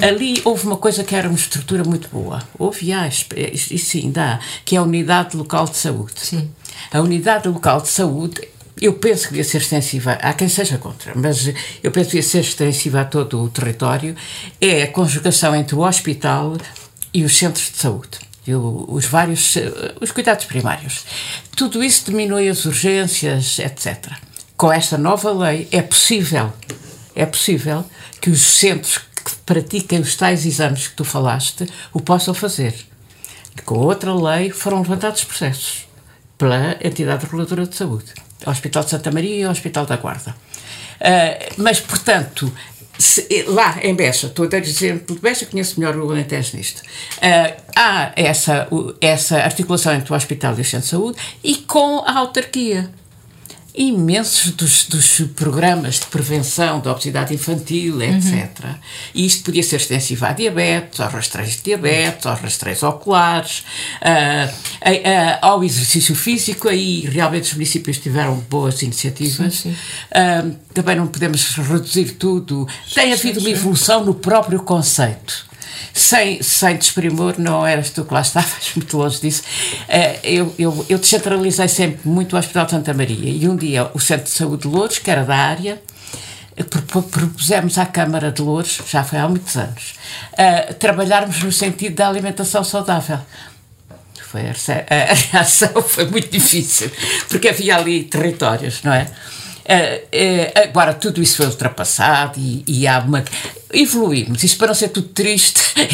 Speaker 2: Ali houve uma coisa que era uma estrutura muito boa. Houve, e sim, dá, que é a Unidade Local de Saúde.
Speaker 3: Sim.
Speaker 2: A Unidade Local de Saúde eu penso que devia ser extensiva, há quem seja contra, mas eu penso que devia ser extensiva a todo o território, é a conjugação entre o hospital e os centros de saúde. Os vários os cuidados primários. Tudo isso diminui as urgências, etc. Com esta nova lei é possível, é possível que os centros que pratiquem os tais exames que tu falaste o possam fazer. Com outra lei foram levantados processos pela entidade reguladora de saúde, Hospital de Santa Maria e Hospital da Guarda. Uh, mas, portanto, se, lá em Beja, estou a exemplo de Beja, conheço melhor o Alentejo nisto, uh, há essa, essa articulação entre o hospital e o centro de saúde e com a autarquia imensos dos, dos, programas de prevenção da obesidade infantil, etc. Uhum. E isto podia ser extensivo à diabetes, aos rastreios de diabetes, aos rastreios oculares, uh, uh, uh, ao exercício físico, aí realmente os municípios tiveram boas iniciativas. Sim, sim. também não podemos reduzir tudo. Tem havido uma evolução no próprio conceito sem, sem desprimor, não eras tu que lá estavas, muito longe disso. Eh, eu, eu, eu descentralizei sempre muito o Hospital de Santa Maria e um dia o Centro de Saúde de Louros, que era da área, eh, propusemos à Câmara de Louros, já foi há muitos anos, uh, trabalharmos no sentido da alimentação saudável. Foi a, reação foi muito difícil, porque havia ali territórios, não é? Uh, uh, agora, tudo isso foi ultrapassado e, e há uma. Evoluímos, isto para não ser tudo triste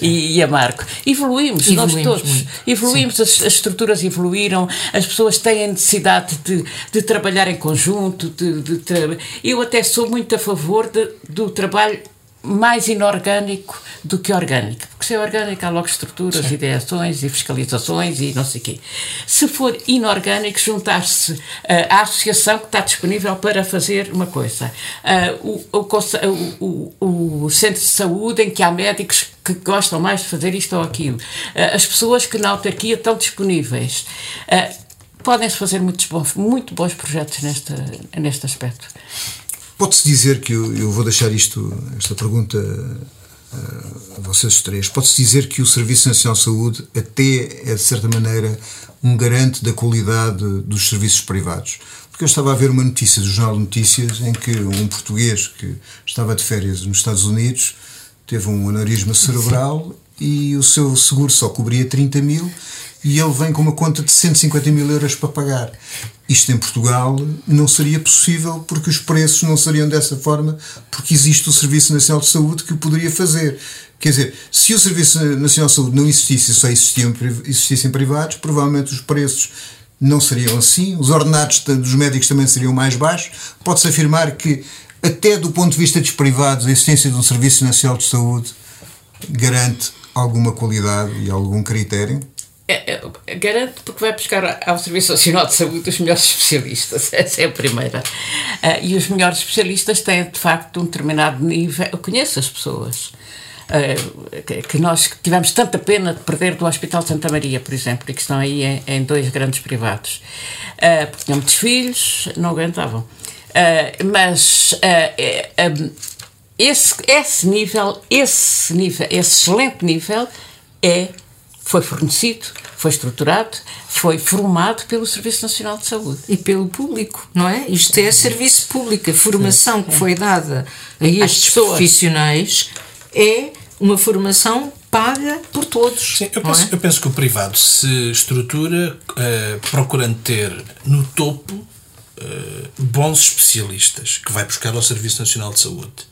Speaker 2: e, e, e amargo. Evoluímos, evoluímos nós todos. Muito. Evoluímos, as, as, estruturas evoluíram, as pessoas têm a necessidade de, de trabalhar em conjunto. De, de, de, eu até sou muito a favor do trabalho mais inorgânico do que orgânico. Porque se é orgânico há logo estruturas, Sim. ideações e fiscalizações e não sei o quê. Se for inorgânico, juntar-se uh, à associação que está disponível para fazer uma coisa. Uh, o, o, o, centro de saúde em que há médicos que gostam mais de fazer isto ou aquilo. Uh, as pessoas que na autarquia estão disponíveis. Podem-se fazer muitos bons, muito bons projetos neste, neste aspecto.
Speaker 4: Pode-se dizer que eu, eu, vou deixar isto, esta pergunta a vocês três. Pode-se dizer que o Serviço Nacional de Saúde até é, de certa maneira, um garante da qualidade dos serviços privados. Porque eu estava a ver uma notícia do Jornal de Notícias em que um português que estava de férias nos Estados Unidos teve um aneurisma cerebral e o seu seguro só cobria 30 mil e ele vem com uma conta de 150 mil euros para pagar. Isto em Portugal não seria possível porque os preços não seriam dessa forma, porque existe o Serviço Nacional de Saúde que o poderia fazer. Quer dizer, se o Serviço Nacional de Saúde não existisse e só existiam, existissem privados, provavelmente os preços não seriam assim, os ordenados dos médicos também seriam mais baixos. Pode-se afirmar que, até do ponto de vista dos privados, a existência de um Serviço Nacional de Saúde garante alguma qualidade e algum critério?
Speaker 2: É, é, garanto porque vai buscar ao Serviço Nacional de Saúde os melhores especialistas, essa é a primeira. Uh, e os melhores especialistas têm, de facto, um determinado nível. Eu conheço as pessoas. Uh, que, que, nós tivemos tanta pena de perder do Hospital de Santa Maria, por exemplo, e que estão aí em, em dois grandes privados. Uh, porque tinham muitos filhos, não aguentavam. mas um, esse, esse nível, esse nível, esse excelente nível é foi fornecido, foi estruturado, foi formado pelo Serviço Nacional de Saúde.
Speaker 3: E pelo público, não é? Isto é serviço público. A formação que foi dada a estes profissionais é uma formação paga por todos.
Speaker 1: Sim, eu, penso, é? eu penso que o privado se estrutura uh, procurando ter no topo uh, bons especialistas que vai buscar ao Serviço Nacional de Saúde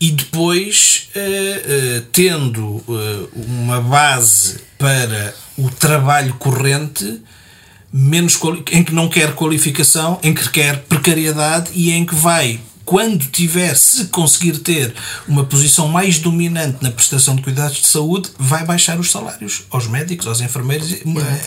Speaker 1: e depois, uh, uh, tendo uh, uma base para o trabalho corrente, menos em que não quer qualificação, em que quer precariedade e em que vai quando tiver, se conseguir ter uma posição mais dominante na prestação de cuidados de saúde, vai baixar os salários aos médicos, aos enfermeiros,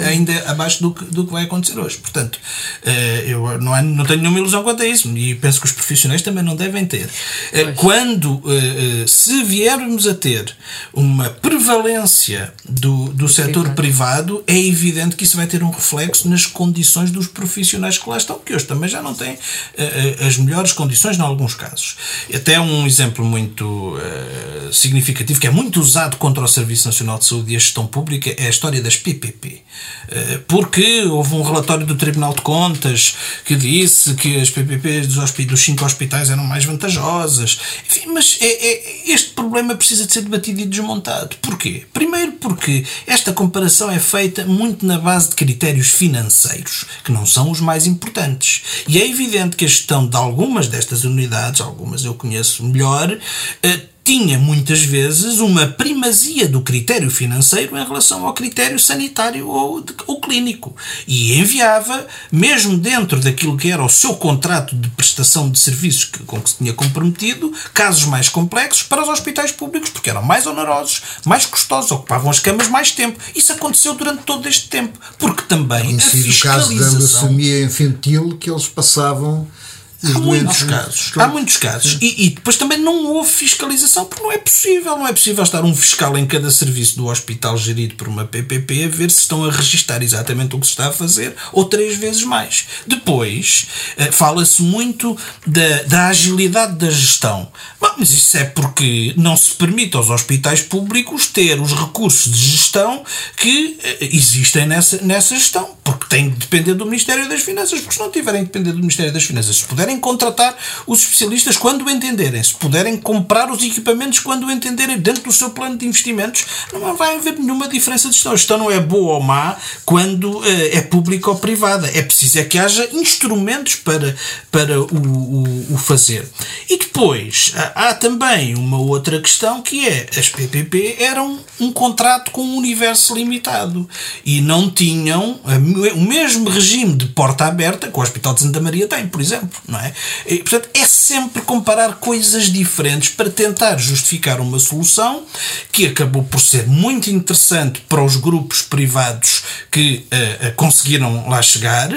Speaker 1: ainda abaixo do que, do que vai acontecer hoje. Portanto, eh, eu não, não tenho nenhuma ilusão quanto a isso e penso que os profissionais também não devem ter. Eh, pois. Quando, eh, se viermos a ter uma prevalência do, do setor privado, é evidente que isso vai ter um reflexo nas condições dos profissionais que lá estão, que hoje também já não têm as melhores condições, não alguns casos. Até um exemplo muito uh, significativo, que é muito usado contra o Serviço Nacional de Saúde e a gestão pública, é a história das PPP. Uh, porque houve um relatório do Tribunal de Contas que disse que as PPPs dos, dos cinco hospitais eram mais vantajosas. Enfim, mas é, é, este problema precisa de ser debatido e desmontado. Porquê? Primeiro porque esta comparação é feita muito na base de critérios financeiros, que não são os mais importantes. E é evidente que a gestão de algumas destas unidades, algumas eu conheço melhor, eh, tinha muitas vezes uma primazia do critério financeiro em relação ao critério sanitário ou, de, ou, clínico. E enviava, mesmo dentro daquilo que era o seu contrato de prestação de serviços que, com que se tinha comprometido, casos mais complexos para os hospitais públicos, porque eram mais onerosos, mais custosos, ocupavam as camas mais tempo. Isso aconteceu durante todo este tempo, porque também a fiscalização...
Speaker 4: o caso da leucemia infantil que eles passavam
Speaker 1: Há muitos casos. Há muitos casos. E, e, depois também não houve fiscalização, porque não é possível. Não é possível estar um fiscal em cada serviço do hospital gerido por uma PPP a ver se estão a registar exatamente o que se está a fazer ou três vezes mais. Depois, eh, fala-se muito da, da agilidade da gestão. Bom, mas isso é porque não se permite aos hospitais públicos ter os recursos de gestão que eh, existem nessa, nessa gestão. Porque têm de depender do Ministério das Finanças. Porque se não tiverem de depender do Ministério das Finanças, se puderem puderem contratar os especialistas quando entenderem, se puderem comprar os equipamentos quando entenderem dentro do seu plano de investimentos, não vai haver nenhuma diferença de gestão. A gestão não é boa ou má quando uh, é pública ou privada. É preciso é que haja instrumentos para, para o, o, o fazer. E depois há, também uma outra questão que é as PPP eram um contrato com um universo limitado e não tinham o mesmo regime de porta aberta que o Hospital de Santa Maria tem, por exemplo. Não é? E, portanto, é sempre comparar coisas diferentes para tentar justificar uma solução que acabou por ser muito interessante para os grupos privados que uh, conseguiram lá chegar,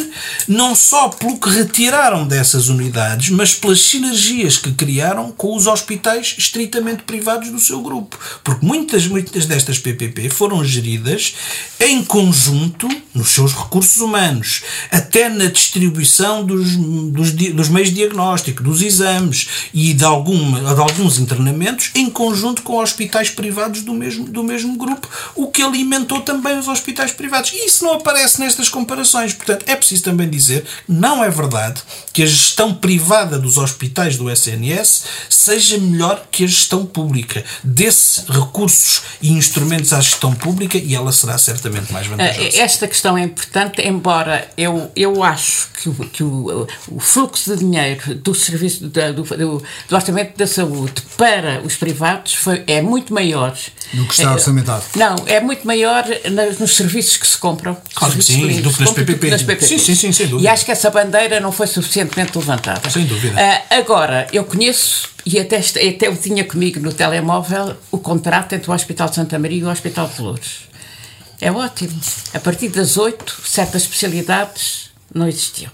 Speaker 1: não só pelo que retiraram dessas unidades, mas pelas sinergias que criaram com os hospitais estritamente privados do seu grupo. Porque muitas, muitas destas PPP foram geridas em conjunto nos seus recursos humanos, até na distribuição dos, dos, dos meios de diagnóstico, dos exames e de, alguma, de alguns internamentos em conjunto com hospitais privados do mesmo, do mesmo grupo, o que alimentou também os hospitais privados. E isso não aparece nestas comparações. Portanto, é preciso também dizer não é verdade que a gestão privada dos hospitais do SNS seja melhor que a gestão pública. Desse recursos e instrumentos à gestão pública e ela será certamente mais vantajosa.
Speaker 2: Esta questão é importante, embora eu, eu acho que, o, que o, o fluxo de dinheiro do serviço do, do, do, orçamento da saúde para os privados foi, é muito maior.
Speaker 4: Do que está é, orçamentado?
Speaker 2: Não, é muito maior nos, nos serviços que se compram.
Speaker 1: Claro que sim, do que nas PPP. nas PPP. Sim, sim, sim, sem dúvida.
Speaker 2: E acho que essa bandeira não foi suficientemente levantada.
Speaker 1: Sem dúvida.
Speaker 2: Uh, agora, eu conheço e até, até eu tinha comigo no telemóvel o contrato entre o Hospital de Santa Maria e o Hospital de Lourdes. É ótimo. A partir das oito, certas especialidades não existiam.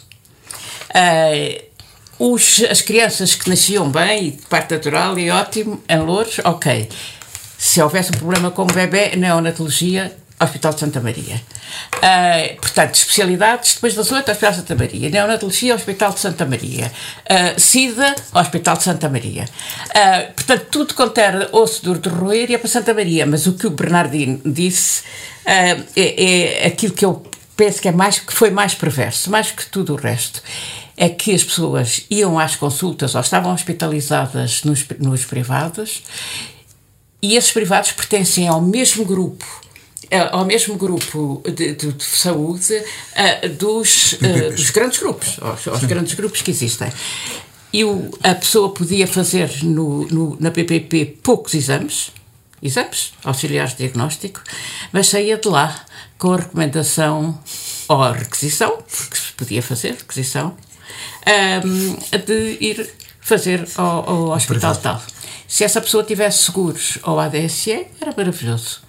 Speaker 2: Uh, os, as crianças que nasciam bem, de parte natural e ótimo, em Louros, ok. Se houvesse um problema com o bebê, neonatologia, Hospital de Santa Maria. Uh, portanto, especialidades, depois das oito, Hospital de Santa Maria. Neonatologia, Hospital de Santa Maria. Uh, SIDA, Hospital de Santa Maria. Uh, portanto, tudo quanto era osso duro de roer ia para Santa Maria. Mas o que o Bernardino disse é, é aquilo que eu penso que, é mais, que foi mais perverso, mais que tudo o resto é que as pessoas iam às consultas ou estavam hospitalizadas nos, nos privados e esses privados pertencem ao mesmo grupo eh, ao mesmo grupo de, de, de saúde uh, dos, uh, dos grandes grupos, aos, aos grandes grupos que existem. E a pessoa podia fazer no, no, na PPP poucos exames, exames auxiliares de diagnóstico, mas saía de lá com a recomendação ou a requisição, porque se podia fazer requisição, um, de ir fazer ao, ao hospital tal. Se essa pessoa tivesse seguros ou ADSE, era maravilhoso.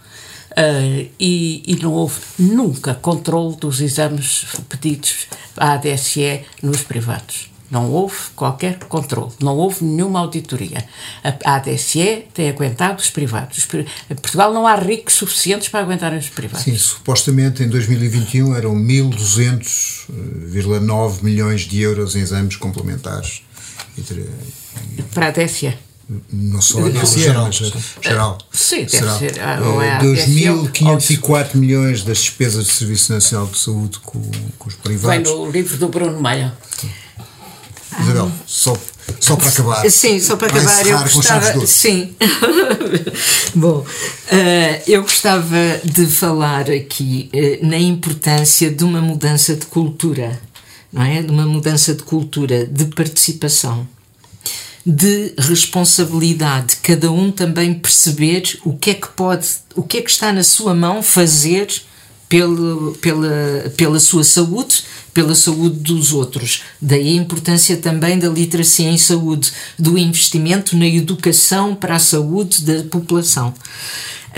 Speaker 2: Uh, e, e, não houve nunca controle dos exames pedidos à ADSE nos privados. Não houve qualquer controle, não houve nenhuma auditoria. A ADSE tem aguentado os privados. Em Portugal não há ricos suficientes para aguentar os privados.
Speaker 4: Sim, supostamente em 2021 eram 1.200,9 milhões de euros em exames complementares.
Speaker 2: Para a ADSE?
Speaker 4: Não só a DSE,
Speaker 1: geral,
Speaker 4: mas
Speaker 1: sim.
Speaker 4: geral.
Speaker 2: Sim, deve
Speaker 4: Será?
Speaker 2: ser, ah, ou é a
Speaker 4: Eh, 2.504 milhões das despesas do Serviço Nacional de Saúde com, com os
Speaker 2: Vem
Speaker 4: privados.
Speaker 2: no livro do Bruno Maia.
Speaker 4: Isabel, só, só para acabar.
Speaker 3: Sim, só para acabar, eu gostava. Sim. Bom, eh, eu gostava de falar aqui eh, na importância de uma mudança de cultura, não é? De uma mudança de cultura, de participação, de responsabilidade, cada um também perceber o que é que pode, o que é que está na sua mão fazer pelo, pela, pela sua saúde, pela saúde dos outros. Daí a importância também da literacia em saúde, do investimento na educação para a saúde da população.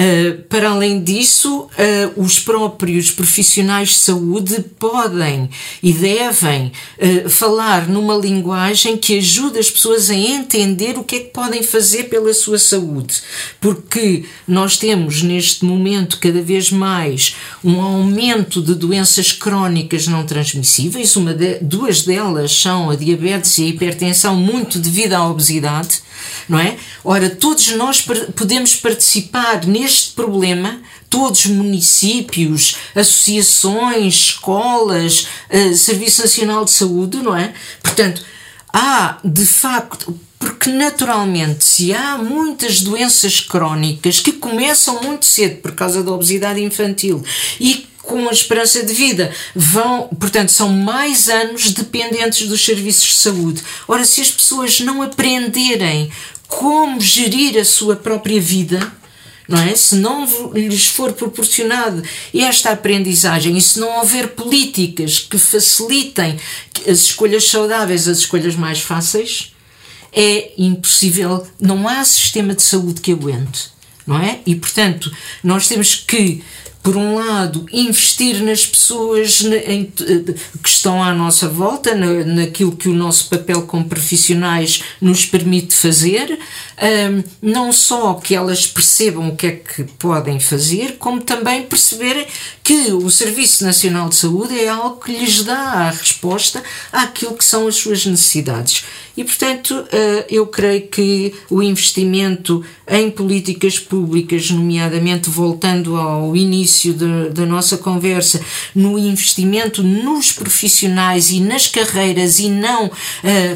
Speaker 3: Uh, para além disso, uh, os próprios profissionais de saúde podem e devem uh, falar numa linguagem que ajude as pessoas a entender o que é que podem fazer pela sua saúde, porque nós temos neste momento cada vez mais um aumento de doenças crónicas não transmissíveis, uma de, duas delas são a diabetes e a hipertensão, muito devido à obesidade, não é? Ora, todos nós podemos participar neste problema, todos municípios, associações, escolas, uh, Serviço Nacional de Saúde, não é? Portanto, há de facto porque naturalmente se há muitas doenças crónicas que começam muito cedo por causa da obesidade infantil e com a esperança de vida vão, portanto, são mais anos dependentes dos serviços de saúde. Ora, se as pessoas não aprenderem como gerir a sua própria vida, não é? Se não lhes for proporcionado esta aprendizagem e se não houver políticas que facilitem as escolhas saudáveis, as escolhas mais fáceis, é impossível, não há sistema de saúde que aguente, não é? E portanto, nós temos que por um lado, investir nas pessoas em, que estão à nossa volta, na, naquilo que o nosso papel como profissionais nos permite fazer, não só que elas percebam o que é que podem fazer, como também perceberem que o Serviço Nacional de Saúde é algo que lhes dá a resposta àquilo que são as suas necessidades. E, portanto, eu creio que o investimento em políticas públicas, nomeadamente voltando ao início da nossa conversa, no investimento nos profissionais e nas carreiras e não uh,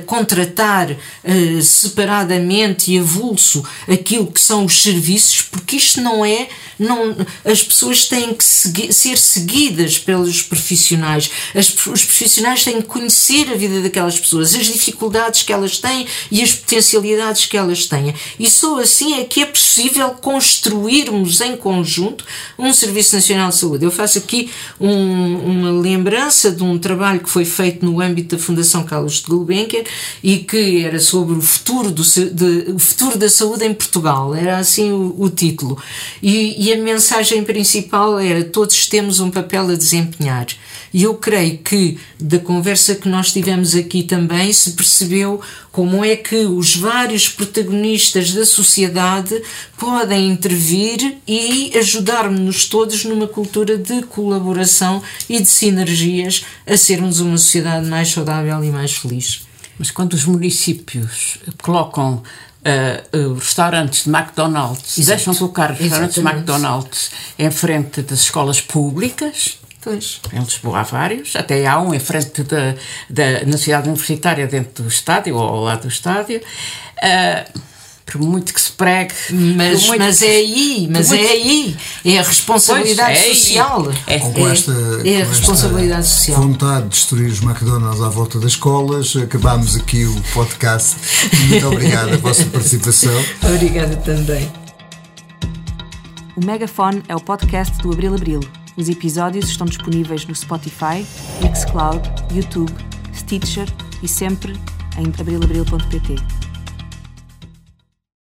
Speaker 3: contratar uh, separadamente e avulso aquilo que são os serviços, porque isto não é. Não, as pessoas têm que segui ser seguidas pelos profissionais, as, os profissionais têm que conhecer a vida daquelas pessoas, as dificuldades que elas têm e as potencialidades que elas têm. E só assim é que é possível construirmos em conjunto um Serviço Nacional de Saúde. Eu faço aqui um, uma lembrança de um trabalho que foi feito no âmbito da Fundação Carlos de Gulbenkian e que era sobre o futuro, do, de, o futuro da saúde em Portugal. Era assim o, o título. E, e a mensagem principal era: todos temos um papel a desempenhar. E eu creio que da conversa que nós tivemos aqui também se percebeu como é que os vários protagonistas da sociedade podem intervir e ajudar-nos todos numa cultura de colaboração e de sinergias a sermos uma sociedade mais saudável e mais feliz.
Speaker 2: Mas quando os municípios colocam Uh, uh, restaurantes de McDonald's, Exato. deixam colocar restaurantes Exatamente. de McDonald's em frente das escolas públicas.
Speaker 3: Pois.
Speaker 2: Em Lisboa há vários, até há um em frente da, da, na cidade universitária, dentro do estádio ou ao lado do estádio. Uh, por muito que se pregue.
Speaker 3: Mas, mas é aí, mas é aí. É a responsabilidade
Speaker 2: é
Speaker 3: social.
Speaker 2: É,
Speaker 4: com esta,
Speaker 3: é a responsabilidade social.
Speaker 4: vontade de destruir os McDonald's à volta das escolas, acabamos aqui o podcast. Muito obrigado a vossa participação.
Speaker 3: Obrigada também.
Speaker 5: O Megafone é o podcast do Abril Abril. Os episódios estão disponíveis no Spotify, Mixcloud, YouTube, Stitcher e sempre em abrilabril.pt.